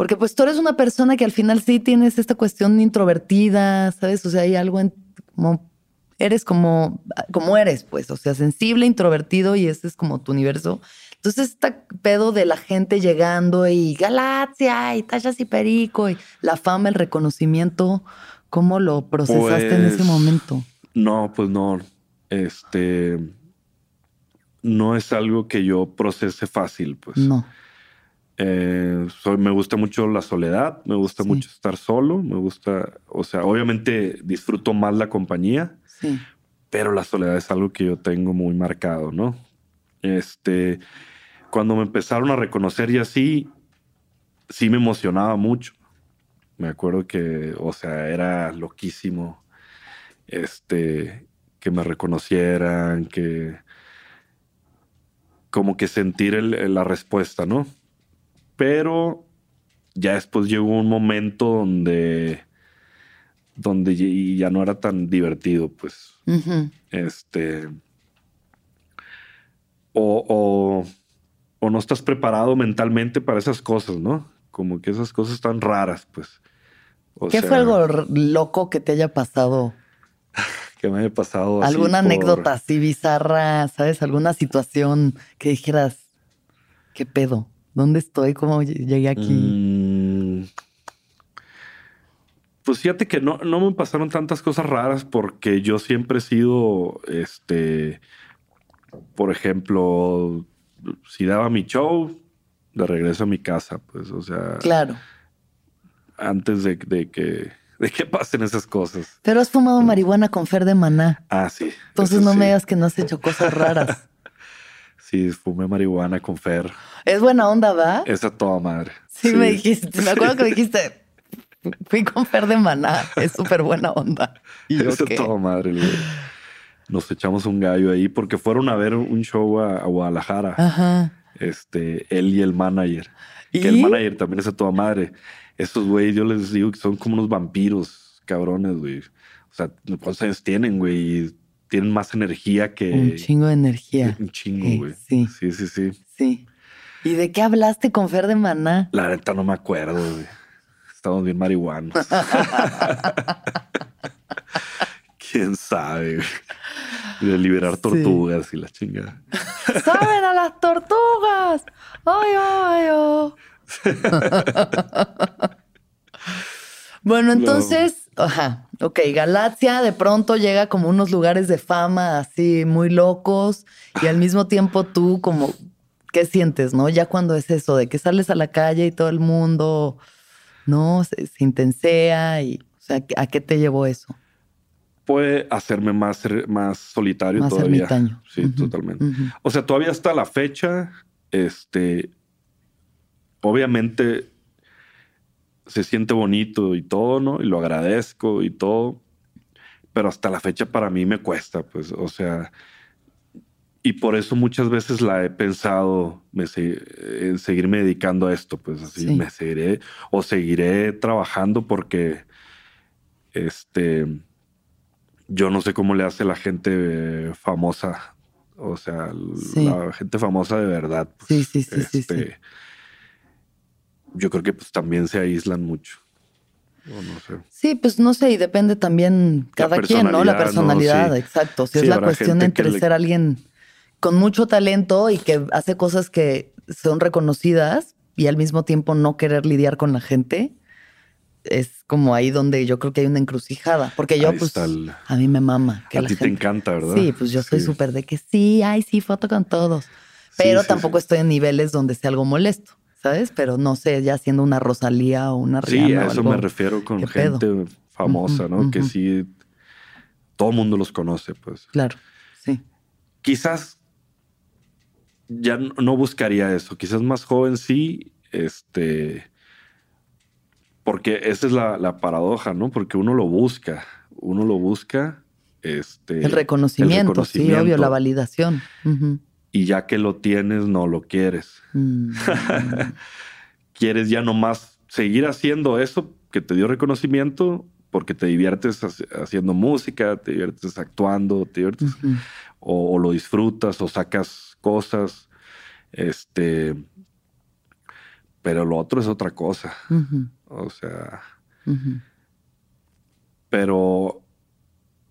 Porque pues tú eres una persona que al final sí tienes esta cuestión introvertida, ¿sabes? O sea, hay algo en. Como, eres como, como eres, pues. O sea, sensible, introvertido y ese es como tu universo. Entonces, este pedo de la gente llegando y Galaxia y Tachas y Perico y la fama, el reconocimiento, ¿cómo lo procesaste en ese Pues, momento? No, pues no. Este. No es algo que yo procese fácil, pues. No. Eh, soy, me gusta mucho la soledad, me gusta Sí. mucho estar solo, me gusta, o sea, obviamente disfruto más la compañía, Sí. pero la soledad es algo que yo tengo muy marcado, ¿no? Este, cuando me empezaron a reconocer y así, sí me emocionaba mucho. Me acuerdo que, o sea, era loquísimo, este, que me reconocieran, que como que sentir el- la respuesta, ¿no? Pero ya después llegó un momento donde, donde ya no era tan divertido, pues. Este. O, o, o no estás preparado mentalmente para esas cosas, ¿no? Como que esas cosas tan raras, pues. O ¿Qué sea, fue algo loco que te haya pasado? que me haya pasado? así ¿Alguna por- anécdota así bizarra, sabes? ¿Alguna situación que dijeras, qué pedo? ¿Dónde estoy? ¿Cómo ll- llegué aquí? Mm, Pues fíjate que no, no me pasaron tantas cosas raras porque yo siempre he sido, este, por ejemplo, si daba mi show, de regreso a mi casa, pues, o sea, Claro. antes de, de que, de que pasen esas cosas. Pero has fumado marihuana con Fer de Maná. Ah, sí. Entonces no sí. me digas que no has hecho cosas raras. Sí, fumé marihuana con Fer. es buena onda, ¿va? Esa toda madre. Sí, me dijiste. Me acuerdo que me dijiste, fui con Fer de Maná. Es súper buena onda. Y Esa ¿qué? toda madre. güey. Nos echamos un gallo ahí porque fueron a ver un show a, a Guadalajara. Ajá. Este, él y el manager. ¿Y? Que el manager también es a toda madre. Estos güey, yo les digo que son como unos vampiros, cabrones, güey. O sea, ¿cuántos años tienen, güey? Tienen más energía que. Un chingo de energía. Un chingo, güey. sí. Sí, sí, sí. Sí. ¿Y de qué hablaste con Fer de Maná? La neta no me acuerdo, güey. Estamos bien marihuanos. ¿Quién sabe? güey? De liberar Sí. tortugas y la chingada. ¡Saben a las tortugas! ¡Ay, ay, ay! bueno, entonces, ajá, ok, Galaxia de pronto llega como unos lugares de fama así muy locos y al mismo tiempo tú como, ¿qué sientes, no? Ya cuando es eso de que sales a la calle y todo el mundo, ¿no? Se, se intensea y, o sea, ¿a qué te llevó eso? Puede hacerme más, más solitario Más todavía. ermitaño. Sí, totalmente. O sea, todavía hasta la fecha, este, obviamente se siente bonito y todo, ¿no? Y lo agradezco y todo, pero hasta la fecha para mí me cuesta, pues, o sea, y por eso muchas veces la he pensado me se- en seguirme dedicando a esto, pues así Sí. me seguiré o seguiré trabajando porque, este, yo no sé cómo le hace la gente eh, famosa, o sea, Sí. la gente famosa de verdad. pues, Sí, sí, sí, sí, sí. Yo creo que pues también se aíslan mucho. O no sé. Sí, pues no sé, y depende también cada quien, ¿no? La personalidad, ¿no? personalidad, Sí. exacto. Si Sí, es la cuestión entre le- ser alguien con mucho talento y que hace cosas que son reconocidas y al mismo tiempo no querer lidiar con la gente, es como ahí donde yo creo que hay una encrucijada. Porque yo, Ahí pues, el- a mí me mama. Que a ti te gente- encanta, ¿verdad? Sí, pues yo soy Sí. súper de que sí, ay, sí, foto con todos. Pero tampoco estoy en niveles donde sea algo molesto, ¿sabes? Pero no sé, ya siendo una Rosalía o una Rihanna. Sí, a eso algo. me refiero con gente famosa, ¿no? Que sí, todo el mundo los conoce, pues. Claro, sí. Quizás ya no buscaría eso. Quizás más joven sí, este, porque esa es la, la paradoja, ¿no? Porque uno lo busca, uno lo busca. Este, el reconocimiento, sí, obvio, la validación. Ujú. Y ya que lo tienes, no lo quieres. Mm. quieres ya nomás seguir haciendo eso que te dio reconocimiento porque te diviertes haci- haciendo música, te diviertes actuando, te diviertes o, o lo disfrutas o sacas cosas. Este, pero lo otro es otra cosa. O sea, pero,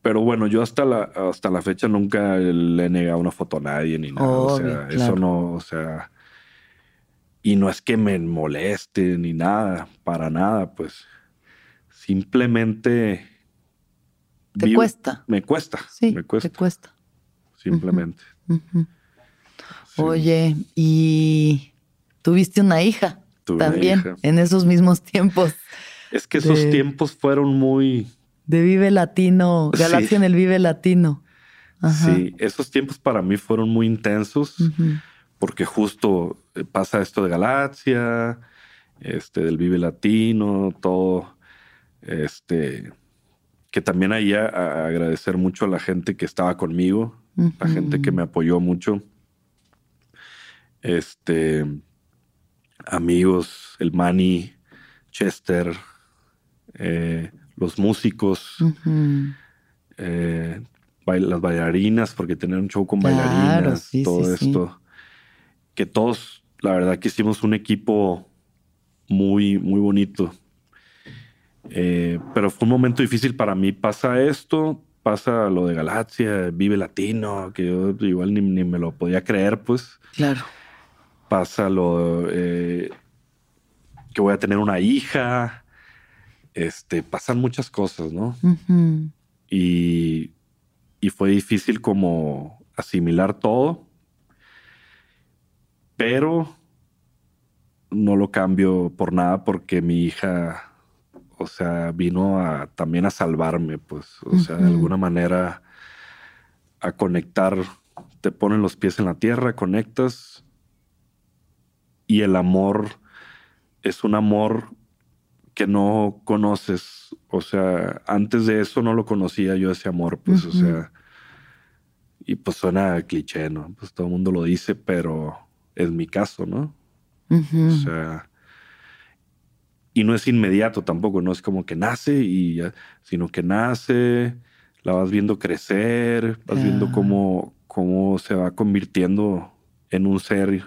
pero bueno, yo hasta la, hasta la fecha nunca le he negado una foto a nadie ni nada. o sea, claro. eso no, o sea, y no es que me moleste ni nada, para nada, pues simplemente Te vivo- cuesta. Me cuesta, Sí, me cuesta, te cuesta. simplemente. Sí. Oye, y tuviste una hija Tuve una también hija. en esos mismos tiempos Es que esos de- tiempos fueron muy, de Vive Latino, Sí. Galaxia en el Vive Latino. Ajá. sí, esos tiempos para mí fueron muy intensos. Porque justo eh, pasa esto de Galaxia, este, del Vive Latino, todo, este, que también ahí a, a agradecer mucho a la gente que estaba conmigo, la gente que me apoyó mucho, este, amigos, el Manny, Chester, eh, los músicos, eh, bail- las bailarinas, porque tener un show con Claro, bailarinas, sí, todo sí, sí. esto. Que todos, la verdad que hicimos un equipo muy, muy bonito. Eh, pero fue un momento difícil para mí. Pasa esto, pasa lo de Galaxia, Vive Latino, que yo igual ni, ni me lo podía creer, pues. Claro. Pasa lo eh, que voy a tener una hija. Este, pasan muchas cosas, ¿no? Y, y fue difícil como asimilar todo, pero no lo cambio por nada porque mi hija, o sea, vino a, también a salvarme, pues, o sea, de alguna manera a conectar, te ponen los pies en la tierra, conectas y el amor es un amor que no conoces. O sea, antes de eso no lo conocía yo ese amor, pues, o sea, y pues suena cliché, ¿no? Pues todo el mundo lo dice, pero es mi caso, ¿no? O sea, y no es inmediato tampoco, no es como que nace y ya, sino que nace, la vas viendo crecer, vas viendo cómo, cómo se va convirtiendo en un ser.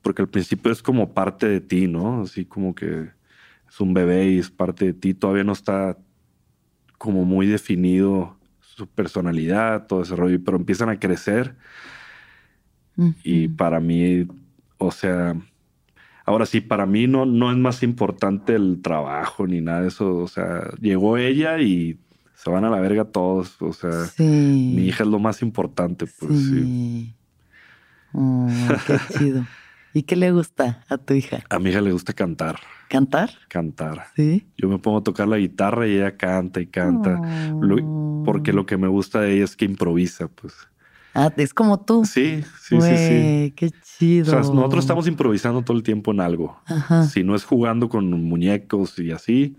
Porque al principio es como parte de ti, ¿no? Así como que es un bebé y es parte de ti. Todavía no está como muy definido su personalidad, todo ese rollo, pero empiezan a crecer. Y para mí, o sea, ahora sí, para mí no, no es más importante el trabajo ni nada de eso. O sea, llegó ella y se van a la verga todos. O sea, Sí. mi hija es lo más importante, pues sí. Sí. Oh, qué chido. ¿Y qué le gusta a tu hija? A mi hija le gusta cantar, ¿Cantar? cantar. Sí. Yo me pongo a tocar la guitarra y ella canta y canta. Lo- porque lo que me gusta de ella es que improvisa, pues. Ah, es como tú. Sí, sí, sí, sí. Qué O chido. sea, nosotros estamos improvisando todo el tiempo en algo. Ajá. Si no es jugando con muñecos y así,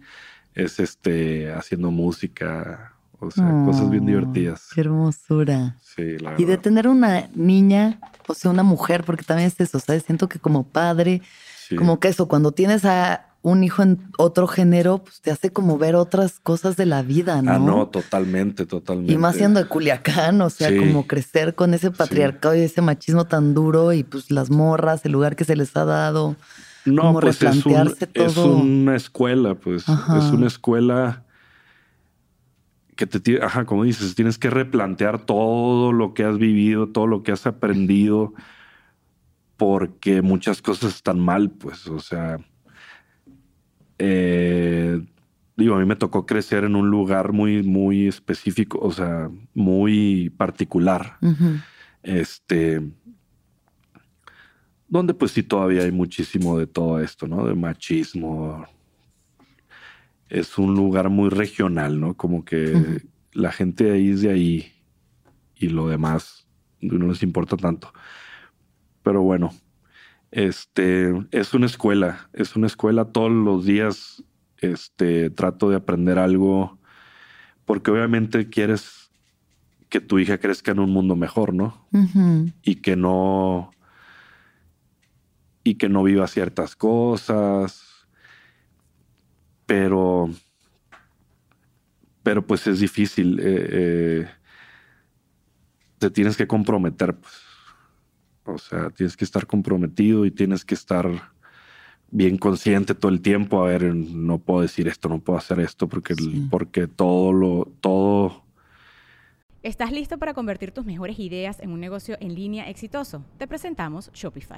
es este haciendo música, o sea, cosas bien Oh, divertidas. Qué hermosura. Sí, la Y de verdad. tener una niña, o sea, una mujer, porque también es eso, ¿sabes? Siento que como padre, Sí. como que eso, cuando tienes a un hijo en otro género, pues te hace como ver otras cosas de la vida, ¿no? Ah, no, totalmente, totalmente. Y más siendo de Culiacán, o sea, Sí. como crecer con ese patriarcado y ese machismo tan duro y pues las morras, el lugar que se les ha dado. No, como pues es, un- replantearse es todo. una escuela, pues. Ajá. Es una escuela que te ajá, como dices, tienes que replantear todo lo que has vivido, todo lo que has aprendido, porque muchas cosas están mal, pues. O sea, eh, digo, a mí me tocó crecer en un lugar muy, muy específico, o sea, muy particular. Este. Donde pues sí todavía hay muchísimo de todo esto, ¿no? De machismo. Es un lugar muy regional, ¿no? Como que la gente de ahí es de ahí y lo demás no les importa tanto. Pero bueno, Este es una escuela, es una escuela todos los días. Este trato de aprender algo porque obviamente quieres que tu hija crezca en un mundo mejor, ¿no? Y que no y que no viva ciertas cosas, pero pero pues es difícil. Eh, eh, te tienes que comprometer, pues. O sea, tienes que estar comprometido y tienes que estar bien consciente todo el tiempo. A ver, no puedo decir esto, no puedo hacer esto, porque, porque todo lo, todo. ¿Estás listo para convertir tus mejores ideas en un negocio en línea exitoso? Te presentamos Shopify.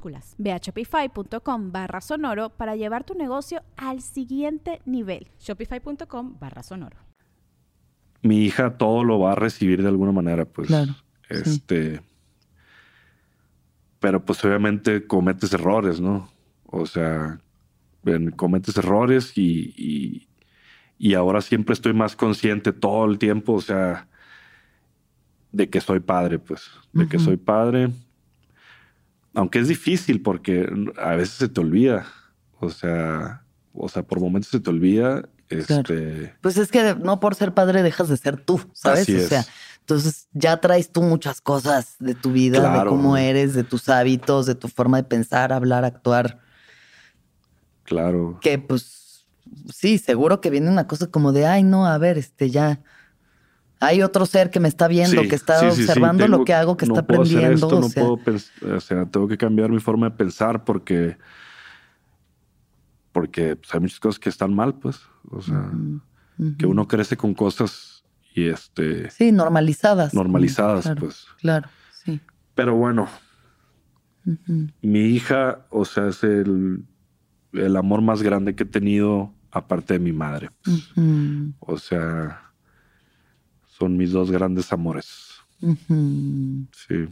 Ve a shopify.com barra sonoro para llevar tu negocio al siguiente nivel. Shopify.com barra sonoro. Mi hija todo lo va a recibir de alguna manera, pues. Claro. Este. Pero pues obviamente cometes errores, ¿no? O sea, cometes errores y, y, ahora siempre estoy más consciente todo el tiempo, o sea, de que soy padre, pues, de que soy padre aunque es difícil porque a veces se te olvida. O sea, o sea, por momentos se te olvida. Este... Pues es que no por ser padre dejas de ser tú, ¿sabes? o sea, entonces ya traes tú muchas cosas de tu vida, de cómo eres, de tus hábitos, de tu forma de pensar, hablar, actuar. Claro. Que pues sí, seguro que viene una cosa como de, ay, no, a ver, este ya hay otro ser que me está viendo, que está observando lo que hago, que está aprendiendo. no puedo o sea, tengo que cambiar mi forma de pensar porque, porque pues, hay muchas cosas que están mal, pues. O sea, que uno crece con cosas y este. Sí, normalizadas. Normalizadas, pues. Claro, sí. Pero bueno, mi hija, o sea, es el, el amor más grande que he tenido aparte de mi madre. Pues. O sea son mis dos grandes amores. Sí.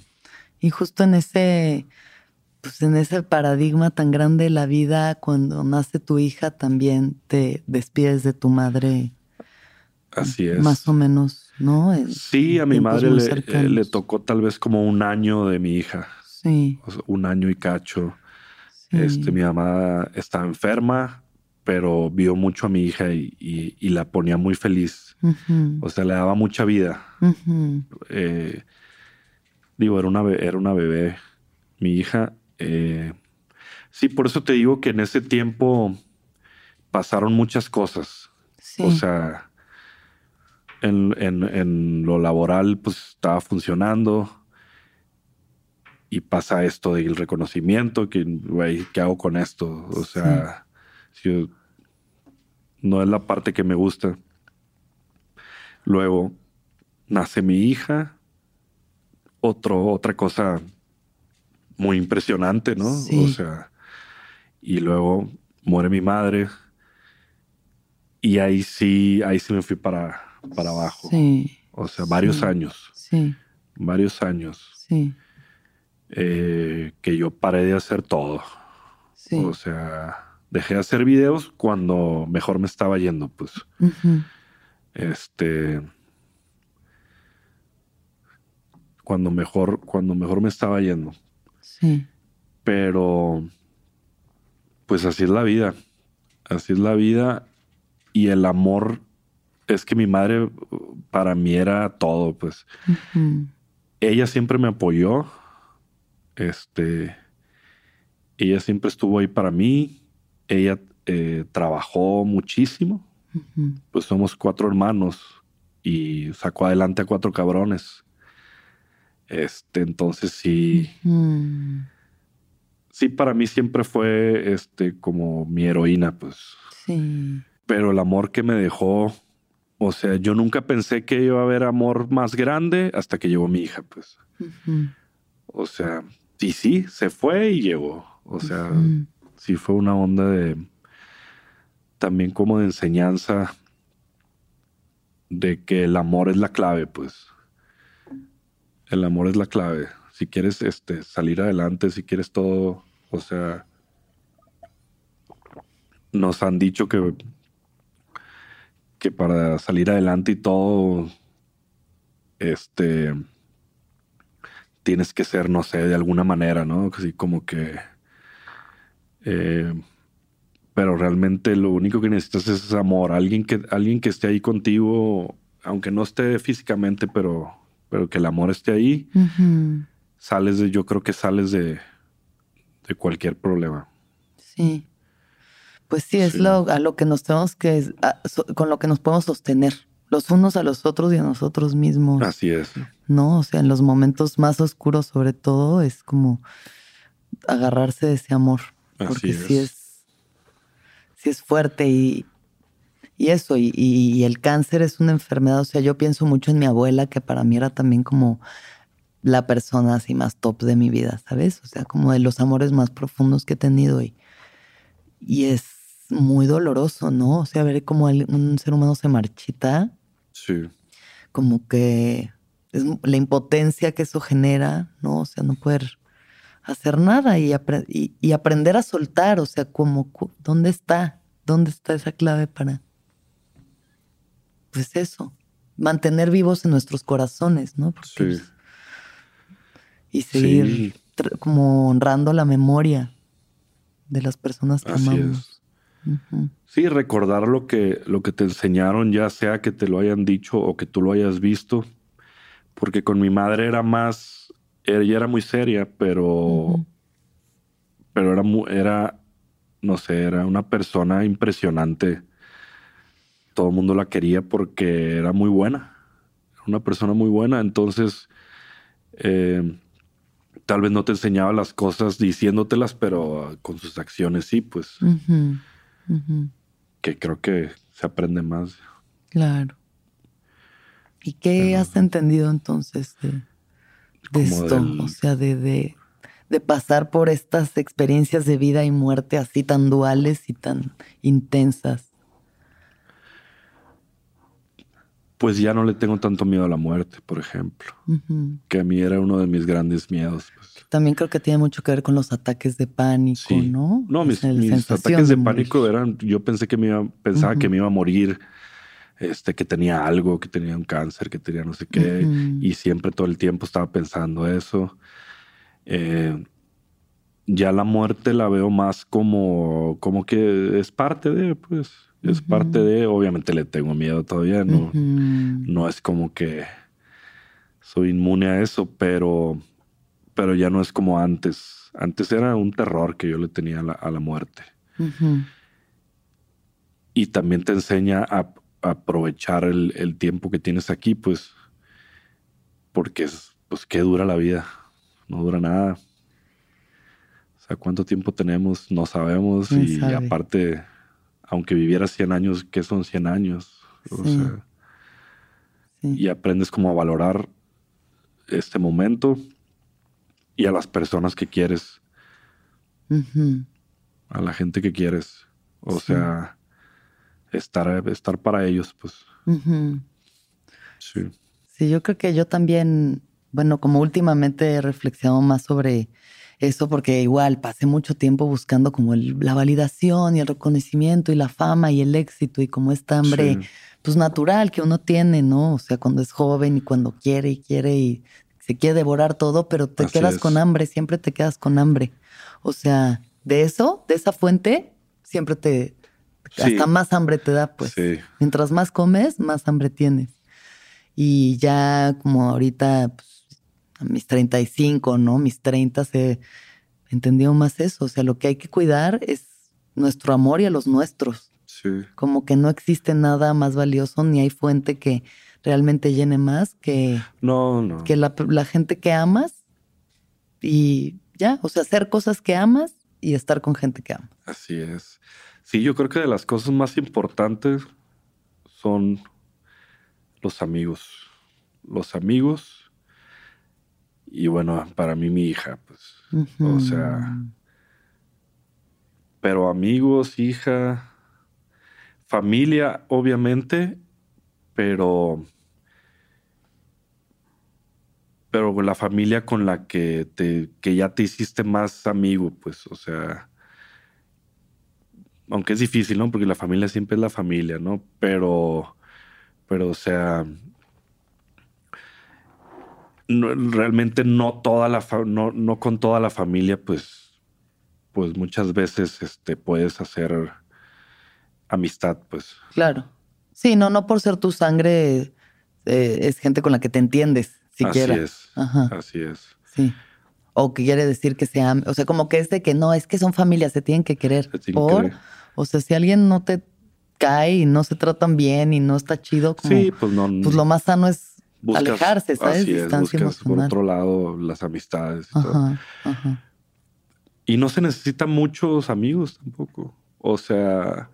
Y justo en ese, pues en ese paradigma tan grande de la vida, cuando nace tu hija, también te despides de tu madre. Así es. Más o menos, ¿no? sí, a mi madre le, tocó tal vez como un año de mi hija. Sí. un año y cacho. Este, mi mamá estaba enferma, pero vio mucho a mi hija y, la ponía muy feliz. O sea, le daba mucha vida. Eh, digo, era una, era una bebé, mi hija. Eh, sí, por eso te digo que en ese tiempo pasaron muchas cosas. O sea, en, lo laboral, pues estaba funcionando. Y pasa esto del reconocimiento, que, güey, ¿qué hago con esto? O sea, si yo no es la parte que me gusta. Luego nace mi hija, otro, otra cosa muy impresionante, ¿no? O sea, y luego muere mi madre. Y ahí sí, ahí sí me fui para, para abajo. Sí. O sea, varios años. Sí. Varios años. Sí. Eh, que yo paré de hacer todo. Sí. O sea, dejé de hacer videos cuando mejor me estaba yendo, pues. Este. Cuando mejor, cuando mejor me estaba yendo. Sí. Pero, pues así es la vida. Así es la vida. Y el amor es que mi madre para mí era todo, pues. Ella siempre me apoyó. Este. Ella siempre estuvo ahí para mí ella eh, trabajó muchísimo. Pues somos cuatro hermanos y sacó adelante a cuatro cabrones. Este, entonces sí. Sí, para mí siempre fue este como mi heroína, pues. sí. Pero el amor que me dejó, o sea, yo nunca pensé que iba a haber amor más grande hasta que llegó mi hija, pues. O sea, y sí, se fue y llegó. O sea, sí fue una onda de también como de enseñanza de que el amor es la clave, pues. El amor es la clave. Si quieres este, salir adelante, si quieres todo, o sea, nos han dicho que, que para salir adelante y todo, este, tienes que ser, no sé, de alguna manera, ¿no? Así como que... eh, pero realmente lo único que necesitas es amor, alguien que, alguien que esté ahí contigo, aunque no esté físicamente, pero, pero que el amor esté ahí, sales de, yo creo que sales de, de cualquier problema. Sí. Pues sí, es Sí. lo a lo que nos tenemos que a- so- con lo que nos podemos sostener los unos a los otros y a nosotros mismos, Así es. ¿no? O sea, en los momentos más oscuros, sobre todo, es como agarrarse de ese amor, porque Así sí es. Sí es fuerte y y eso y, el cáncer es una enfermedad. O sea, yo pienso mucho en mi abuela que para mí era también como la persona así más top de mi vida, ¿sabes? O sea, como de los amores más profundos que he tenido y, y es muy doloroso, ¿no? O sea, ver cómo un ser humano se marchita, Sí. como que es la impotencia que eso genera, ¿no? O sea, no poder hacer nada y, apre- y, y aprender a soltar, o sea, como, ¿dónde está? ¿Dónde está esa clave para, pues eso, mantener vivos en nuestros corazones, ¿no? Porque, Sí. pues, y seguir Sí. como honrando la memoria de las personas que Así amamos. Sí, recordar lo que, lo que te enseñaron, ya sea que te lo hayan dicho o que tú lo hayas visto. Porque con mi madre era más, ella era muy seria, pero, pero era, era, no sé, era una persona impresionante. Todo el mundo la quería porque era muy buena. Era una persona muy buena. Entonces, eh, tal vez no te enseñaba las cosas diciéndotelas, pero con sus acciones sí, pues que creo que se aprende más. Claro. ¿Y qué Pero- has entendido entonces de, de esto? del- O sea, de, de, de pasar por estas experiencias de vida y muerte así tan duales y tan intensas. Pues ya no le tengo tanto miedo a la muerte, por ejemplo, que a mí era uno de mis grandes miedos. pues. También creo que tiene mucho que ver con los ataques de pánico, Sí. ¿no? No, mis, mis ataques de pánico eran, yo pensé que me iba, pensaba que me iba a morir, este, que tenía algo, que tenía un cáncer, que tenía no sé qué, y siempre todo el tiempo estaba pensando eso. Eh, ya la muerte la veo más como, como que es parte de, pues, es parte de, obviamente le tengo miedo todavía, ¿no? No es como que soy inmune a eso, pero, pero ya no es como antes. Antes era un terror que yo le tenía a la, a la muerte. Y también te enseña a aprovechar el, el tiempo que tienes aquí, pues, porque es, pues, ¿qué dura la vida? No dura nada. O sea, ¿cuánto tiempo tenemos? No sabemos. ¿Quién Y sabe? aparte, aunque vivieras 100 años, ¿qué son 100 años? O Sí. sea, Sí. y aprendes como a valorar este momento y a las personas que quieres, a la gente que quieres. O Sí. sea, estar, estar para ellos, pues. Sí. Sí, yo creo que yo también, bueno, como últimamente he reflexionado más sobre eso, porque igual pasé mucho tiempo buscando como el- la validación y el reconocimiento y la fama y el éxito y como esta hambre, Sí. pues natural que uno tiene, ¿no? O sea, cuando es joven y cuando quiere y quiere y se quiere devorar todo, pero te Así quedas es. con hambre, siempre te quedas con hambre. O sea, de eso, de esa fuente, siempre te, Sí. hasta más hambre te da, pues. Sí. Mientras más comes, más hambre tienes. Y ya como ahorita, pues, a mis 35, ¿no? Mis 30 se entendió más eso. O sea, lo que hay que cuidar es nuestro amor y a los nuestros. Sí. Como que no existe nada más valioso ni hay fuente que realmente llene más que, No, no. que la, la gente que amas y ya, o sea, hacer cosas que amas y estar con gente que amas. Así es. Sí, yo creo que de las cosas más importantes son los amigos. Los amigos. Y bueno, para mí mi hija, pues. O sea. Pero amigos, hija, familia, obviamente, pero. Pero la familia con la que te, que ya te hiciste más amigo, pues, o sea aunque es difícil, ¿no? Porque la familia siempre es la familia, ¿no? Pero, pero, o sea, no, realmente no toda la, no, no con toda la familia, pues, pues muchas veces, este, puedes hacer amistad, pues. Claro. Sí, no, no por ser tu sangre, eh, es gente con la que te entiendes, siquiera. Así es. Ajá. Así es. Sí. O que quiere decir que se amen. O sea, como que es de que no, es que son familias, se tienen que querer. Se tienen por, que- o sea, si alguien no te cae y no se tratan bien y no está chido, como, Sí, pues no. pues lo más sano es buscas- alejarse, ¿sabes? Así es, Distancia buscas por otro lado las amistades. y todo. Ajá, ajá. Y no se necesitan muchos amigos tampoco. O sea,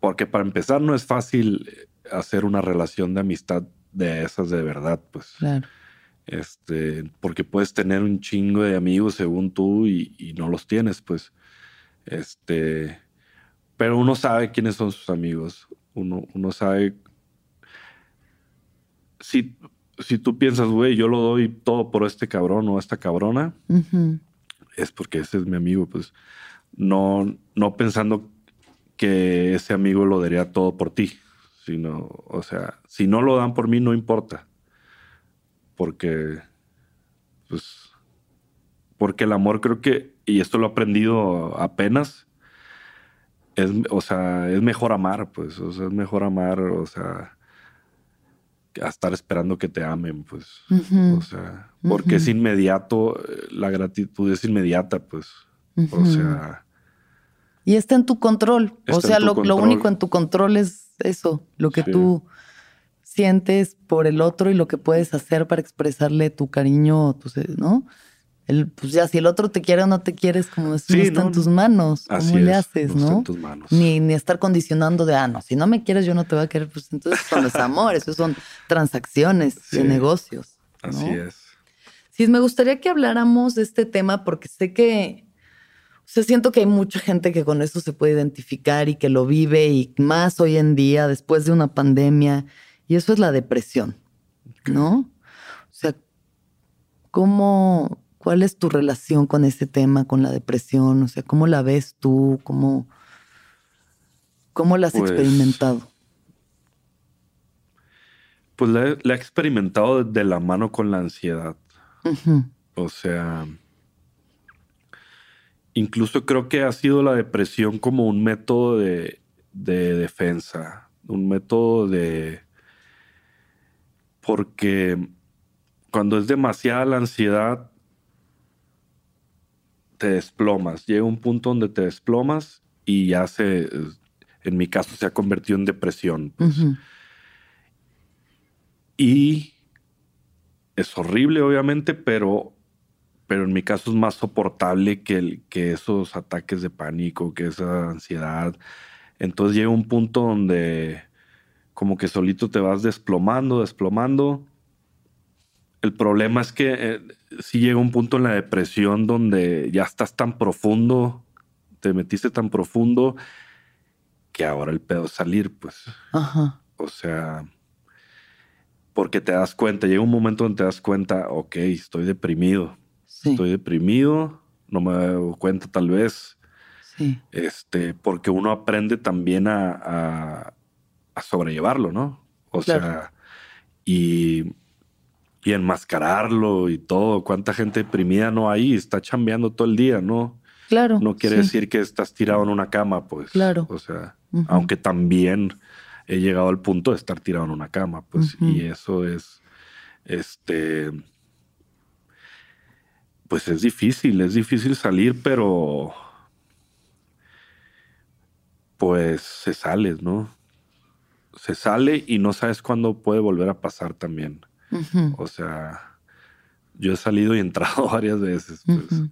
porque para empezar no es fácil hacer una relación de amistad de esas de verdad, pues. Claro. Este, porque puedes tener un chingo de amigos según tú y, y no los tienes, pues. Este, pero uno sabe quiénes son sus amigos. Uno, uno sabe. Si, si tú piensas, güey, yo lo doy todo por este cabrón o esta cabrona, es porque ese es mi amigo, pues. No, no pensando que ese amigo lo daría todo por ti, sino, o sea, si no lo dan por mí, no importa. Porque, pues, porque el amor creo que, y esto lo he aprendido apenas, es, o sea, es mejor amar, pues, o sea, es mejor amar, o sea, a estar esperando que te amen, pues, o sea, porque es inmediato, eh, la gratitud es inmediata, pues, o sea, Y está en tu control. o sea, lo, único en tu control es eso, lo que Sí. tú sientes por el otro y lo que puedes hacer para expresarle tu cariño, tu ¿no? El, pues ya, si el otro te quiere o no te quiere, es como Sí, no está no, en tus manos. ¿Cómo así le es, haces, no está en tus manos. Ni, ni estar condicionando de, ah, no, si no me quieres, yo no te voy a querer. Pues entonces eso no es amor, eso son transacciones de Sí. negocios. ¿no? Así es. Sí, me gustaría que habláramos de este tema porque sé que, o sea, siento que hay mucha gente que con esto se puede identificar y que lo vive y más hoy en día después de una pandemia y eso es la depresión, ¿no? O sea, ¿cómo, cuál es tu relación con este tema, con la depresión? O sea, ¿cómo la ves tú? ¿Cómo, cómo la has Pues, experimentado? Pues la, he- la he experimentado de la mano con la ansiedad. O sea, incluso creo que ha sido la depresión como un método de, de defensa, un método de... Porque cuando es demasiada la ansiedad, te desplomas. Llega un punto donde te desplomas y ya se, en mi caso, se ha convertido en depresión. pues. Y es horrible, obviamente, pero, pero en mi caso es más soportable que, el- que esos ataques de pánico, que esa ansiedad. Entonces llega un punto donde como que solito te vas desplomando, desplomando. El problema es que eh, sí llega un punto en la depresión donde ya estás tan profundo, te metiste tan profundo, que ahora el pedo es salir, pues. Ajá. O sea, porque te das cuenta, llega un momento donde te das cuenta, ok, estoy deprimido, Sí, estoy deprimido, no me doy cuenta tal vez, sí. este, porque uno aprende también a, a- a sobrellevarlo, ¿no? O Claro. sea, y, y enmascararlo y todo. ¿Cuánta gente deprimida no hay? Está chambeando todo el día, ¿no? Claro. No quiere sí. decir que estás tirado en una cama, pues. Claro. O sea, aunque también he llegado al punto de estar tirado en una cama, pues. Y eso es, este, pues es difícil, es difícil salir, pero pues se sale, ¿no? se sale y no sabes cuándo puede volver a pasar también. O sea, yo he salido y entrado varias veces. Pues.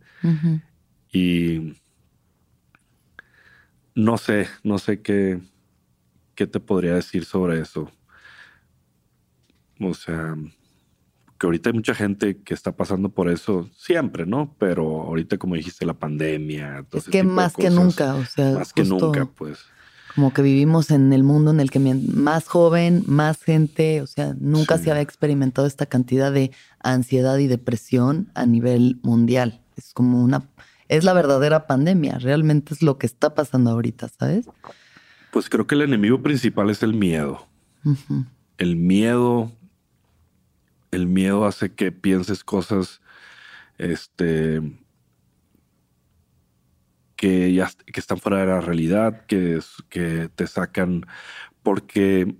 Y no sé, no sé qué, qué te podría decir sobre eso. O sea, que ahorita hay mucha gente que está pasando por eso siempre, ¿no? Pero ahorita, como dijiste, la pandemia. todo Es que más que nunca, o sea, Más que nunca, pues. Como que vivimos en el mundo en el que más joven, más gente, o sea, nunca Sí. se había experimentado esta cantidad de ansiedad y depresión a nivel mundial. Es como una, es la verdadera pandemia, realmente es lo que está pasando ahorita, ¿sabes? Pues creo que el enemigo principal es el miedo. El miedo, el miedo hace que pienses cosas, este, que ya est- que están fuera de la realidad, que, te sacan, porque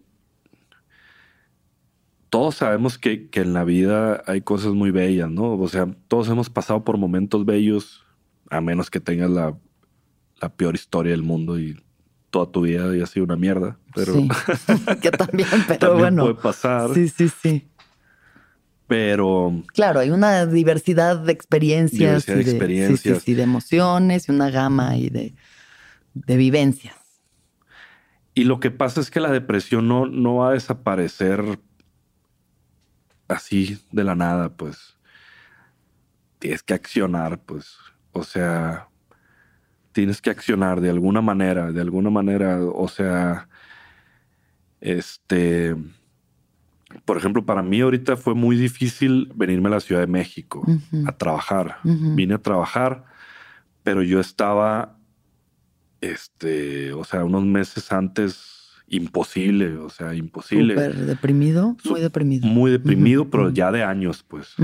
todos sabemos que, que en la vida hay cosas muy bellas, ¿no? O sea, todos hemos pasado por momentos bellos, a menos que tengas la, la peor historia del mundo y toda tu vida haya sido una mierda, pero Sí, que también, pero también bueno. puede pasar. Sí, sí, sí. Pero Claro, hay una diversidad de experiencias. Diversidad de y sí, sí, experiencias. sí, de emociones y una gama y de, de vivencias. Y lo que pasa es que la depresión no, no va a desaparecer así de la nada, pues. Tienes que accionar, pues. O sea, tienes que accionar de alguna manera, de alguna manera. O sea, este. Por ejemplo, para mí ahorita fue muy difícil venirme a la Ciudad de México a trabajar. Vine a trabajar, pero yo estaba, este, o sea, unos meses antes, imposible, o sea, imposible. Súper deprimido, muy deprimido. Muy deprimido, pero ya de años, pues.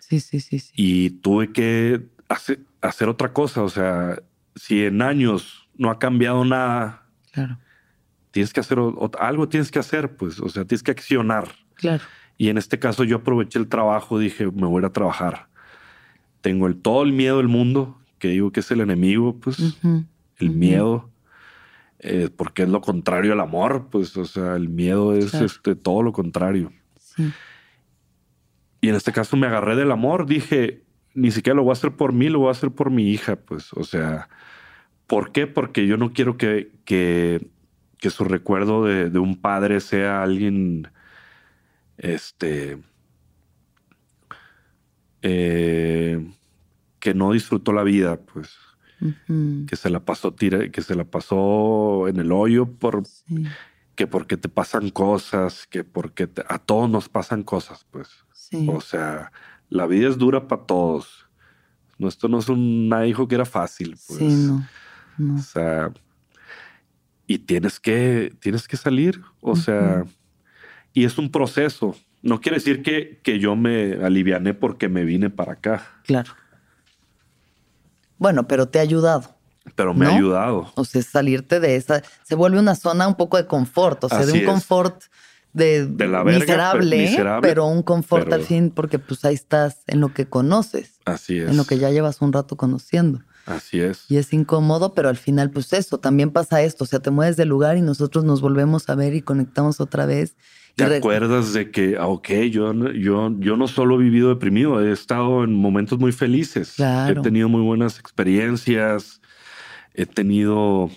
Sí, sí, sí, sí. Y tuve que hacer, hacer otra cosa, o sea, si en años no ha cambiado nada, Claro, tienes que hacer o- o- algo, tienes que hacer, pues, o sea, tienes que accionar. claro. Y en este caso yo aproveché el trabajo, dije, me voy a trabajar. Tengo el, todo el miedo del mundo, que digo que es el enemigo, pues Ujú, el Ujú. miedo, eh, porque es lo contrario al amor, pues, o sea, el miedo es Claro. este, todo lo contrario. Sí. Y en este caso me agarré del amor, dije, ni siquiera lo voy a hacer por mí, lo voy a hacer por mi hija, pues, o sea, ¿por qué? Porque yo no quiero que, que, que su recuerdo de, de un padre sea alguien, este, eh, que no disfrutó la vida, pues, que se la pasó tira, que se la pasó en el hoyo por sí, que porque te pasan cosas, que porque te- a todos nos pasan cosas, pues. sí. O sea, la vida es dura para todos. No, esto no es un dijo que era fácil, pues. Sí, no. no. O sea, y tienes que, tienes que salir. O sea, y es un proceso. No quiere decir que, que yo me aliviané porque me vine para acá, Claro. Bueno, pero te ha ayudado. pero me ¿No? ha ayudado. O sea, salirte de esa, se vuelve una zona un poco de confort, o sea, Así de un es. confort de, De la verga, miserable, pero- miserable, pero un confort pero- al fin, porque pues ahí estás en lo que conoces, Así es. en lo que ya llevas un rato conociendo. Así es. Y es incómodo, pero al final, pues eso, también pasa esto, o sea, te mueves del lugar y nosotros nos volvemos a ver y conectamos otra vez. ¿Te acuerdas de que, ah, ok, yo, no- yo, yo no solo he vivido deprimido, he estado en momentos muy felices. Claro. He tenido muy buenas experiencias, he tenido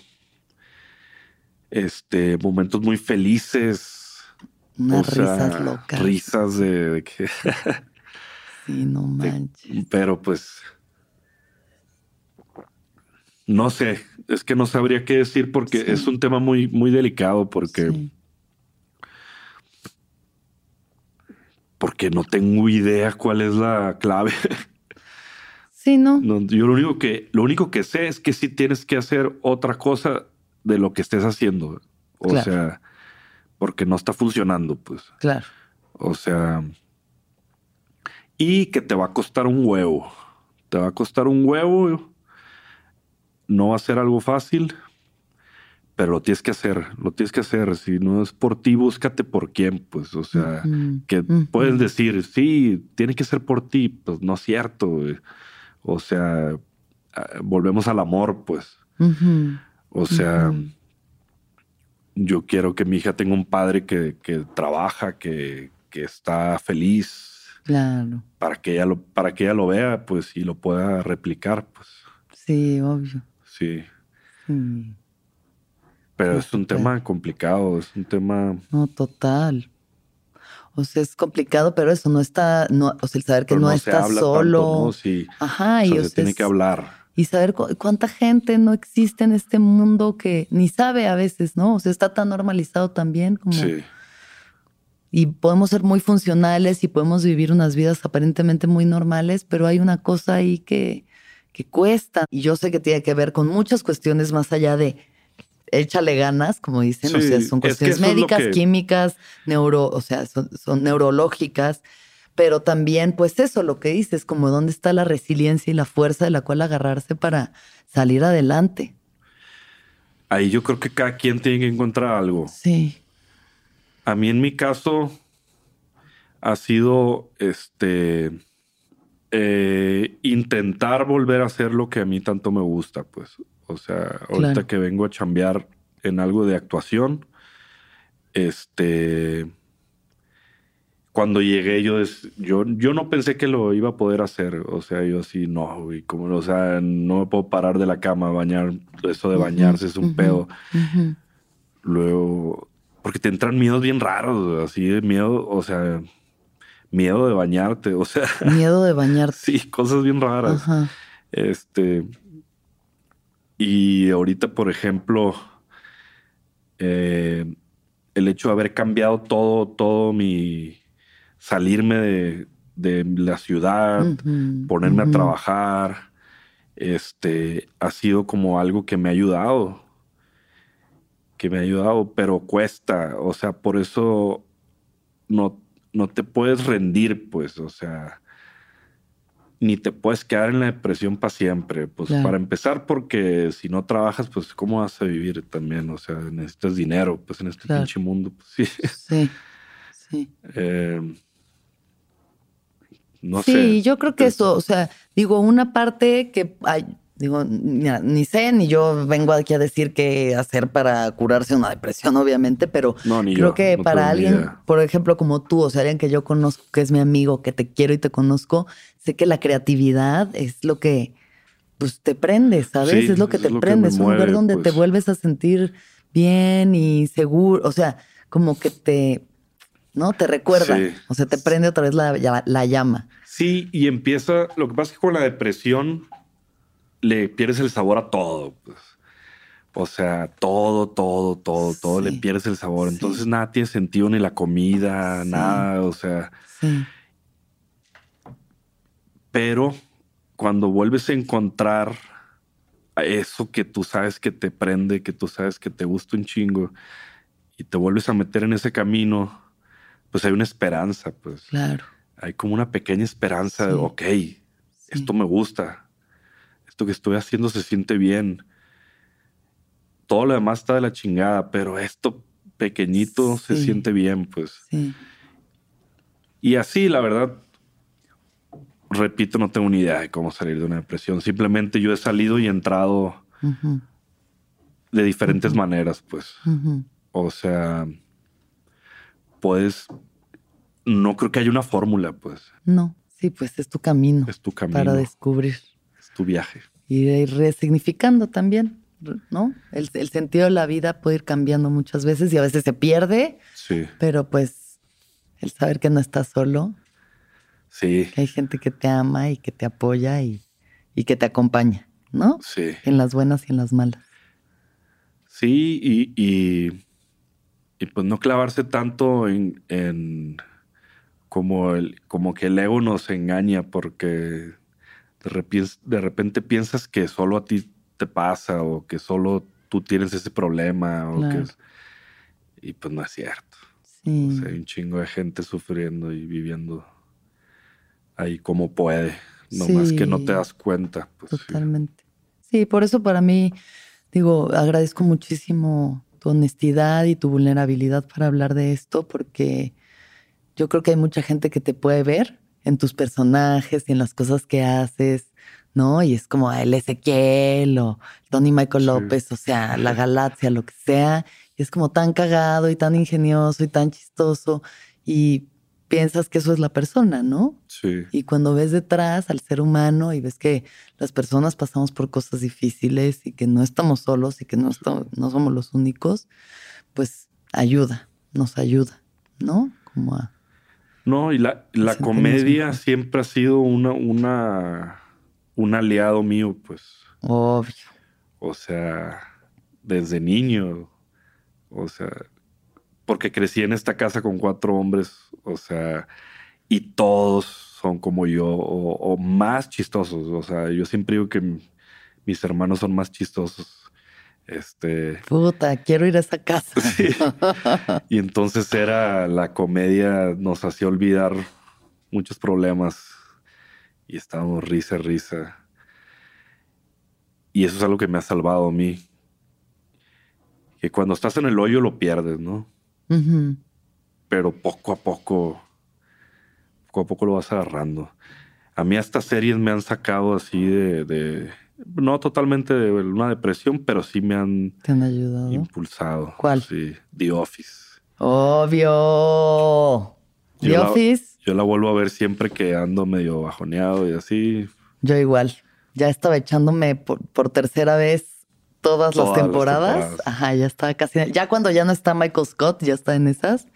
este, momentos muy felices. Unas o sea, risas locas. Risas de, de que... Sí, no de- manches. pero pues... No sé, es que no sabría qué decir porque Sí. es un tema muy, muy delicado porque... Sí. porque no tengo idea cuál es la clave. Sí, ¿no? No, yo lo único que lo único que sé es que sí tienes que hacer otra cosa de lo que estés haciendo. O Claro. sea, porque no está funcionando, pues. Claro. O sea, y que te va a costar un huevo. Te va a costar un huevo. No va a ser algo fácil, pero lo tienes que hacer. Lo tienes que hacer. Si no es por ti, búscate por quién, pues. O sea, que puedes decir, sí, tiene que ser por ti, pues no es cierto. güey. O sea, ah, volvemos al amor, pues. O sea, yo quiero que mi hija tenga un padre que, que trabaja, que, que, está feliz. Claro. Para que ella lo, para que ella lo vea, pues, y lo pueda replicar, pues. Sí, obvio. Sí. Pero es un tema complicado, es un tema. No, total. O sea, es complicado, pero eso no está, no, o sea, el saber que no, está solo. ¿no? Sí. Ajá, y se tiene que hablar. Y saber cuánta gente no existe en este mundo que ni sabe a veces, ¿no? O sea, está tan normalizado también como. Sí. Y podemos ser muy funcionales y podemos vivir unas vidas aparentemente muy normales, pero hay una cosa ahí que, que cuesta. Y yo sé que tiene que ver con muchas cuestiones más allá de échale ganas, como dicen, o sea, son cuestiones médicas, químicas, neuro, o sea, son, neurológicas, pero también, pues eso, lo que dices, como dónde está la resiliencia y la fuerza de la cual agarrarse para salir adelante. Ahí yo creo que cada quien tiene que encontrar algo. Sí. A mí en mi caso ha sido este eh, intentar volver a hacer lo que a mí tanto me gusta, pues. O sea, ahorita que vengo a chambear en algo de actuación, este, cuando llegué yo, yo, yo no pensé que lo iba a poder hacer. O sea, yo así, no, güey, como, o sea, no me puedo parar de la cama a bañar. Eso de bañarse es un pedo. Luego, porque te entran miedos bien raros, así de miedo, o sea, miedo de bañarte, o sea. Miedo de bañarte. sí, cosas bien raras. Este, y ahorita, por ejemplo, eh, el hecho de haber cambiado todo, todo mi salirme de, la ciudad, ponerme a trabajar, este, ha sido como algo que me ha ayudado. Que me ha ayudado, pero cuesta. O sea, por eso no, no te puedes rendir, pues. O sea, ni te puedes quedar en la depresión para siempre. Pues para empezar, porque si no trabajas, pues cómo vas a vivir también. O sea, necesitas dinero, pues en este pinche mundo. Pues, sí. Sí. Sí. Eh, no sé. Sí, yo creo que eso, o sea, digo, una parte que Digo, ni sé, ni yo vengo aquí a decir qué hacer para curarse una depresión, obviamente, pero creo que para alguien, por ejemplo, como tú, o sea, alguien que yo conozco, que es mi amigo, que te quiero y te conozco, sé que la creatividad es lo que pues te prende, ¿sabes? es lo que te prende, es un lugar donde te pues. vuelves a sentir bien y seguro, o sea, como que te, ¿no? Te recuerda, o sea, te prende otra vez la, la llama. Sí, y empieza, lo que pasa es que con la depresión le pierdes el sabor a todo. Pues. O sea, todo, todo, todo, todo le pierdes el sabor. Entonces nada tiene sentido ni la comida, nada, o sea. Pero cuando vuelves a encontrar eso que tú sabes que te prende, que tú sabes que te gusta un chingo y te vuelves a meter en ese camino, pues hay una esperanza, pues. Claro. Hay como una pequeña esperanza de, ok, esto me gusta, esto que estoy haciendo se siente bien. Todo lo demás está de la chingada, pero esto pequeñito se siente bien, pues. Y así, la verdad, repito, no tengo ni idea de cómo salir de una depresión. Simplemente yo he salido y entrado de diferentes maneras, pues. O sea, pues, no creo que haya una fórmula, pues. No, sí, pues es tu camino. Es tu camino. Para descubrir tu viaje. Y de ir resignificando también, ¿no? El, sentido de la vida puede ir cambiando muchas veces y a veces se pierde. Sí. Pero pues el saber que no estás solo. Sí. Que hay gente que te ama y que te apoya y, que te acompaña, ¿no? Sí. En las buenas y en las malas. Sí, y, y, y pues no clavarse tanto en, en como, el, como que el ego nos engaña porque de repente, piensas que solo a ti te pasa o que solo tú tienes ese problema o que y pues no es cierto. Sí. hay un chingo de gente sufriendo y viviendo ahí como puede, no más que no te das cuenta. Pues, Totalmente. Sí. por eso para mí, digo, agradezco muchísimo tu honestidad y tu vulnerabilidad para hablar de esto, porque yo creo que hay mucha gente que te puede ver en tus personajes y en las cosas que haces, ¿no? Y es como el Ezequiel o Tony Michael López, o sea, la galaxia, lo que sea, Y es como tan cagado y tan ingenioso y tan chistoso. Y piensas que eso es la persona, ¿no? Sí. Y cuando ves detrás al ser humano y ves que las personas pasamos por cosas difíciles y que no estamos solos y que no, estamos, no somos los únicos, pues ayuda, nos ayuda, ¿no? Como a... No, y la, la comedia siempre ha sido una, una, un aliado mío, pues. Obvio. O sea, desde niño. O sea, porque crecí en esta casa con cuatro hombres. O sea, y todos son como yo o, o más chistosos. O sea, yo siempre digo que mis hermanos son más chistosos. Este. Puta, quiero ir a esa casa. Sí. Y entonces era la comedia, nos hacía olvidar muchos problemas y estábamos risa, risa. Y eso es algo que me ha salvado a mí. Que cuando estás en el hoyo lo pierdes, ¿no? Pero poco a poco, poco a poco lo vas agarrando. A mí estas series me han sacado así de, de- no totalmente de una depresión, pero sí me han ¿Te han ayudado? impulsado. ¿Cuál? Sí, The Office. Obvio. The Yo la- Office, Yo la vuelvo a ver siempre que ando medio bajoneado y así. yo igual. Ya estaba echándome por, por tercera vez todas, Todas las las temporadas. Ajá, ya estaba casi. Ya cuando ya no está Michael Scott, ya está en esas.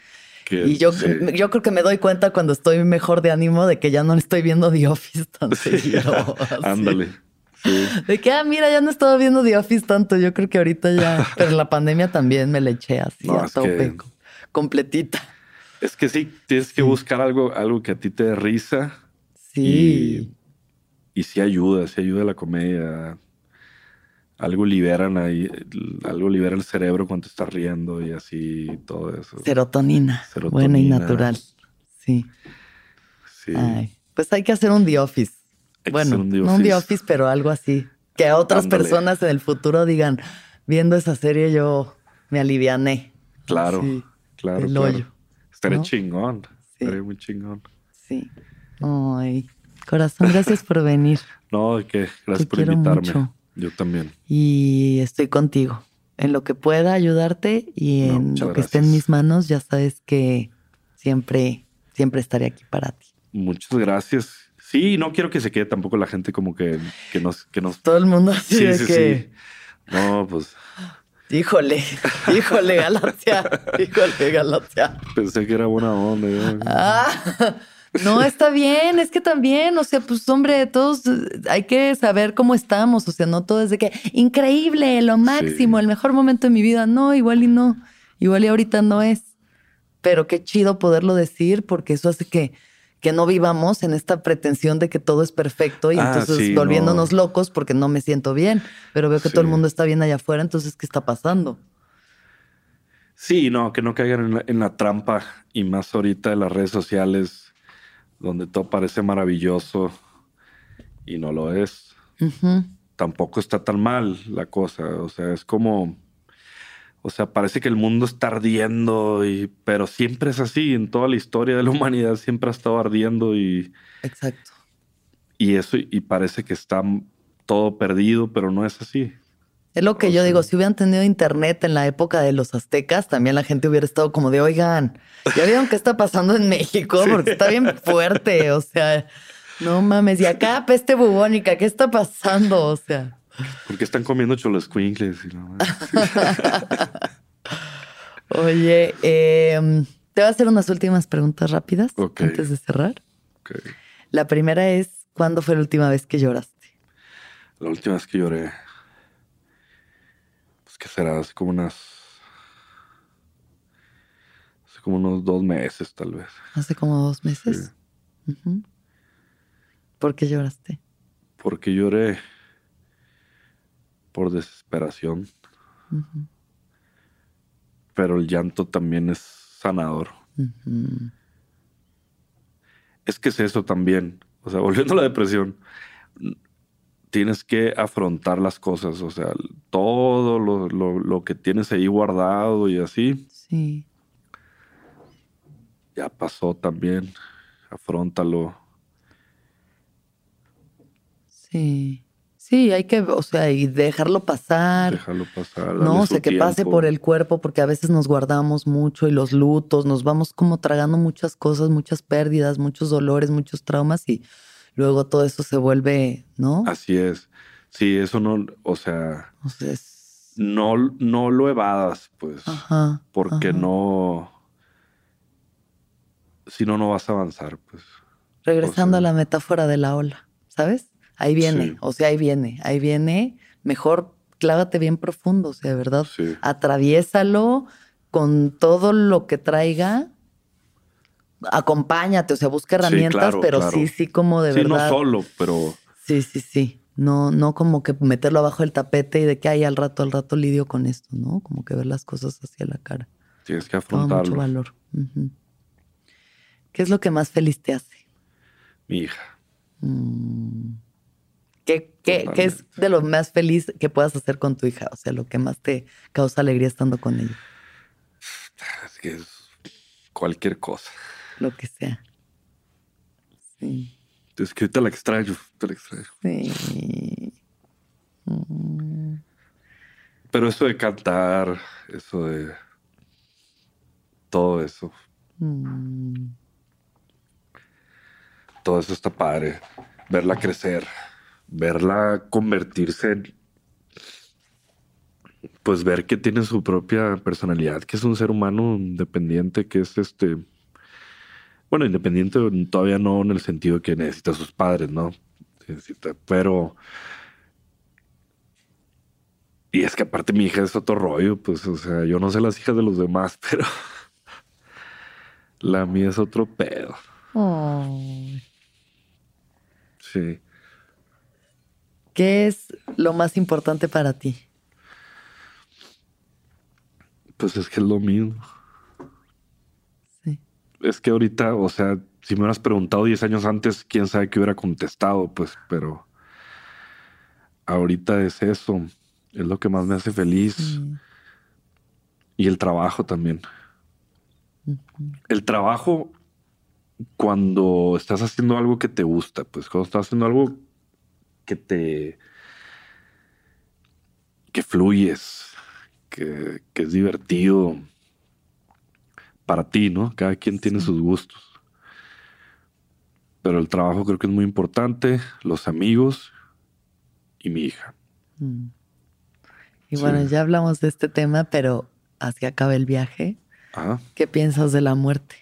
Que, Y yo, sí. yo creo que me doy cuenta cuando estoy mejor de ánimo de que ya no estoy viendo The Office tan Sí, seguido. Ándale. Sí. De que, ah, mira, ya no estaba viendo The Office tanto. Yo creo que ahorita ya. Pero en la pandemia también me le eché así No, a tope, que- completita. Es que sí, tienes que buscar algo, algo que a ti te dé risa Sí. y sí ayuda, sí ayuda la comedia. Algo liberan ahí, algo libera el cerebro cuando estás riendo y así todo eso. Serotonina, Serotonina. Buena y natural. Sí. Sí. Ay, pues hay que hacer un The Office. Que bueno, un no un The Office. Pero algo así. Que a otras Ándale. personas en el futuro digan, viendo esa serie yo me aliviané. Claro, Sí, claro. el claro. hoyo. Estaría ¿no? chingón. Sí. Estaría muy chingón. Sí. Ay, corazón, gracias por venir. No, qué. Gracias Te por invitarme. mucho. Yo también. Y estoy contigo. En lo que pueda ayudarte y en lo que esté en mis manos, ya sabes que siempre, siempre estaré aquí para ti. Muchas gracias. Sí, no quiero que se quede tampoco la gente como que, que nos, que nos. Todo el mundo así Sí, de sí, que, sí. No, pues híjole, híjole, Galaxia, híjole, Galaxia. pensé que era buena onda. Ah, no, está bien, es que también, o sea, pues hombre, todos eh, hay que saber cómo estamos, o sea, no todo es de que increíble, lo máximo, Sí. el mejor momento de mi vida, no, igual y no, igual y ahorita no es, pero qué chido poderlo decir porque eso hace que, que no vivamos en esta pretensión de que todo es perfecto y Ah, entonces sí, volviéndonos no. locos porque no me siento bien, pero veo que todo el mundo está bien allá afuera, entonces, ¿qué está pasando? Sí, no, que no caigan en la, en la trampa y más ahorita de las redes sociales donde todo parece maravilloso y no lo es. Tampoco está tan mal la cosa. O sea, es como, o sea, parece que el mundo está ardiendo y, pero siempre es así. En toda la historia de la humanidad siempre ha estado ardiendo y, Exacto. y eso y parece que está todo perdido, pero no es así. Es lo que O yo digo, si hubieran tenido internet en la época de los aztecas, también la gente hubiera estado como de, oigan, ¿ya vieron qué está pasando en México? Porque está bien fuerte, o sea, no mames, y acá peste bubónica, ¿qué está pasando? O sea, Porque están comiendo cholescuincles y no, oye, em, te voy a hacer unas últimas preguntas rápidas Ok. antes de cerrar. Ok. La primera es, ¿cuándo fue la última vez que lloraste? La última vez que lloré, pues que será hace como unas, hace como unos dos meses tal vez. Hace como dos meses. ¿Por qué lloraste? Porque lloré por desesperación, pero el llanto también es sanador. Es que es eso también. O sea, volviendo a la depresión, tienes que afrontar las cosas. O sea, todo lo, lo- lo que tienes ahí guardado y así, Sí. ya pasó también. Afrontalo. Sí, Sí, hay que, o sea, y dejarlo pasar. Dejarlo pasar. No, o sea, que pase por el cuerpo, porque a veces nos guardamos mucho y los lutos, nos vamos como tragando muchas cosas, muchas pérdidas, muchos dolores, muchos traumas y luego todo eso se vuelve, ¿no? Así es. Sí, eso no, o sea, O sea, es- no, no lo evadas, pues, Ajá. porque ajá. no, si no, no vas a avanzar, pues. Regresando o sea- a la metáfora de la ola, ¿sabes? Ahí viene, Sí. o sea, ahí viene, ahí viene. Mejor clávate bien profundo, o sea, de verdad. Sí. Atraviésalo con todo lo que traiga. Acompáñate, o sea, busca Sí, herramientas, claro, pero claro. sí, sí, como de sí, verdad. no solo, pero Sí, sí, sí. No, no como que meterlo abajo del tapete y de que hay al rato, al rato lidio con esto, ¿no? Como que ver las cosas hacia la cara. tienes que Toma mucho afrontarlo. valor. ¿Qué es lo que más feliz te hace? Mi hija. Mm. ¿Qué, es de lo más feliz que puedas hacer con tu hija? O sea, lo que más te causa alegría estando con ella. Es que es cualquier cosa. Lo que sea. Sí. Es que ahorita la extraño, te la extraño. Sí. Mm. Pero eso de cantar, eso de todo eso, Mm. todo eso está padre. Verla crecer, verla convertirse en, pues ver que tiene su propia personalidad, que es un ser humano independiente, que es este, bueno, independiente todavía no en el sentido que necesita a sus padres, ¿no? Necesita, pero... Y es que aparte mi hija es otro rollo, pues, o sea, yo no sé las hijas de los demás, pero la mía es otro pedo. Ay. Sí. ¿Qué es lo más importante para ti? Pues es que es lo mismo. Sí. Es que ahorita, o sea, si me hubieras preguntado 10 años antes, quién sabe qué hubiera contestado, pues, pero ahorita es eso. Es lo que más me hace feliz. Mm. Y el trabajo también. El trabajo, cuando estás haciendo algo que te gusta, pues cuando estás haciendo algo que te. que fluyes, que, que es divertido para ti, ¿no? Cada quien tiene sus gustos. Pero el trabajo creo que es muy importante, los amigos y mi hija. Mm. Y Sí. bueno, ya hablamos de este tema, pero así acaba el viaje. Ajá. ¿Qué piensas de la muerte?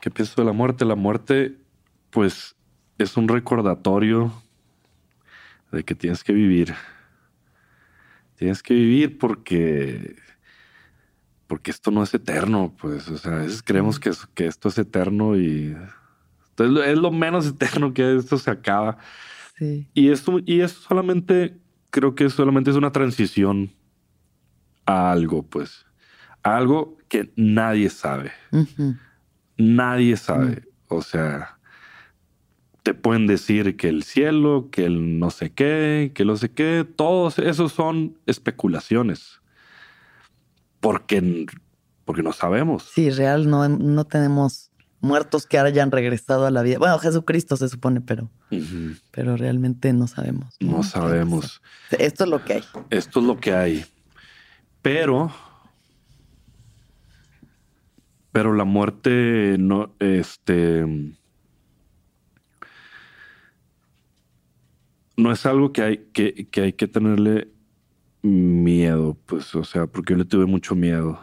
¿Qué pienso de la muerte? La muerte, pues, es un recordatorio de que tienes que vivir. Tienes que vivir porque. Porque esto no es eterno, pues. O sea, a veces creemos que, que esto es eterno y. esto es lo- menos eterno que esto se acaba. Sí. Y esto, y es solamente, creo que solamente es una transición a algo, pues. A algo que nadie sabe. Nadie sabe. O sea, te pueden decir que el cielo, que el no sé qué, que no sé qué. Todos esos son especulaciones. Porque, porque no sabemos. Sí, real, no, no tenemos muertos que hayan regresado a la vida. Bueno, Jesucristo se supone, pero, pero realmente no sabemos. No ¿Qué sabemos. Esto es lo que hay. Esto es lo que hay. Pero. Pero la muerte no. Este. No es algo que hay que, que hay que tenerle miedo, pues, o sea, porque yo le tuve mucho miedo.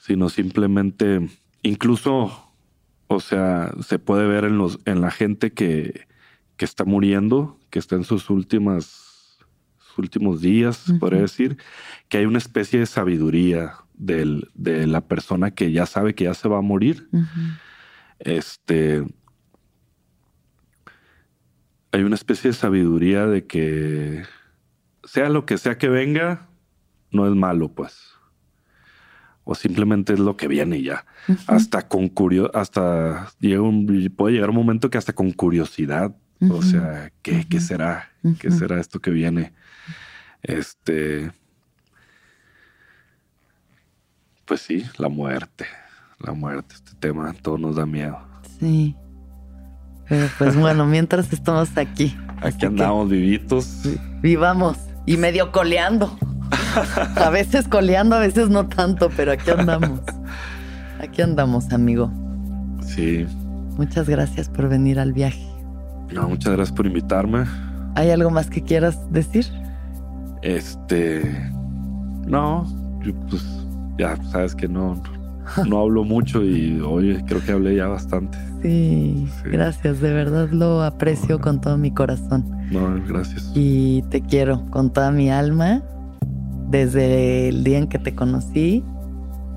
Sino simplemente. Incluso. O sea, se puede ver en los, en la gente que, que está muriendo, que está en sus últimas, sus últimos días, Ujú. podría decir, que hay una especie de sabiduría del- de la persona que ya sabe que ya se va a morir. Este. Hay una especie de sabiduría de que sea lo que sea que venga, no es malo, pues. O simplemente es lo que viene y ya. Hasta con curio, hasta llega un, puede llegar un momento que hasta con curiosidad. O sea, ¿qué, qué será? ¿Qué será esto que viene? Este. Pues sí, la muerte. La muerte, este tema, todo nos da miedo. Sí. Pero pues bueno, mientras estamos aquí, Aquí andamos vivitos. Vivamos y medio coleando. a veces coleando, a veces no tanto, pero aquí andamos. Aquí andamos, amigo. Sí. Muchas gracias por venir al viaje. No, muchas gracias por invitarme. ¿Hay algo más que quieras decir? Este. No, pues ya sabes que no, no hablo mucho y hoy creo que hablé ya bastante. Sí, gracias, de verdad lo aprecio con todo mi corazón. No, gracias. Y te quiero con toda mi alma. Desde el día en que te conocí,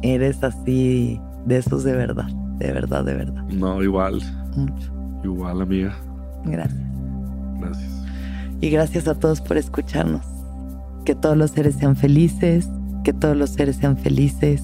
eres así de esos de verdad, de verdad, de verdad. No, igual. Mucho. Igual, amiga. Gracias. Gracias. Y gracias a todos por escucharnos. Que todos los seres sean felices, que todos los seres sean felices,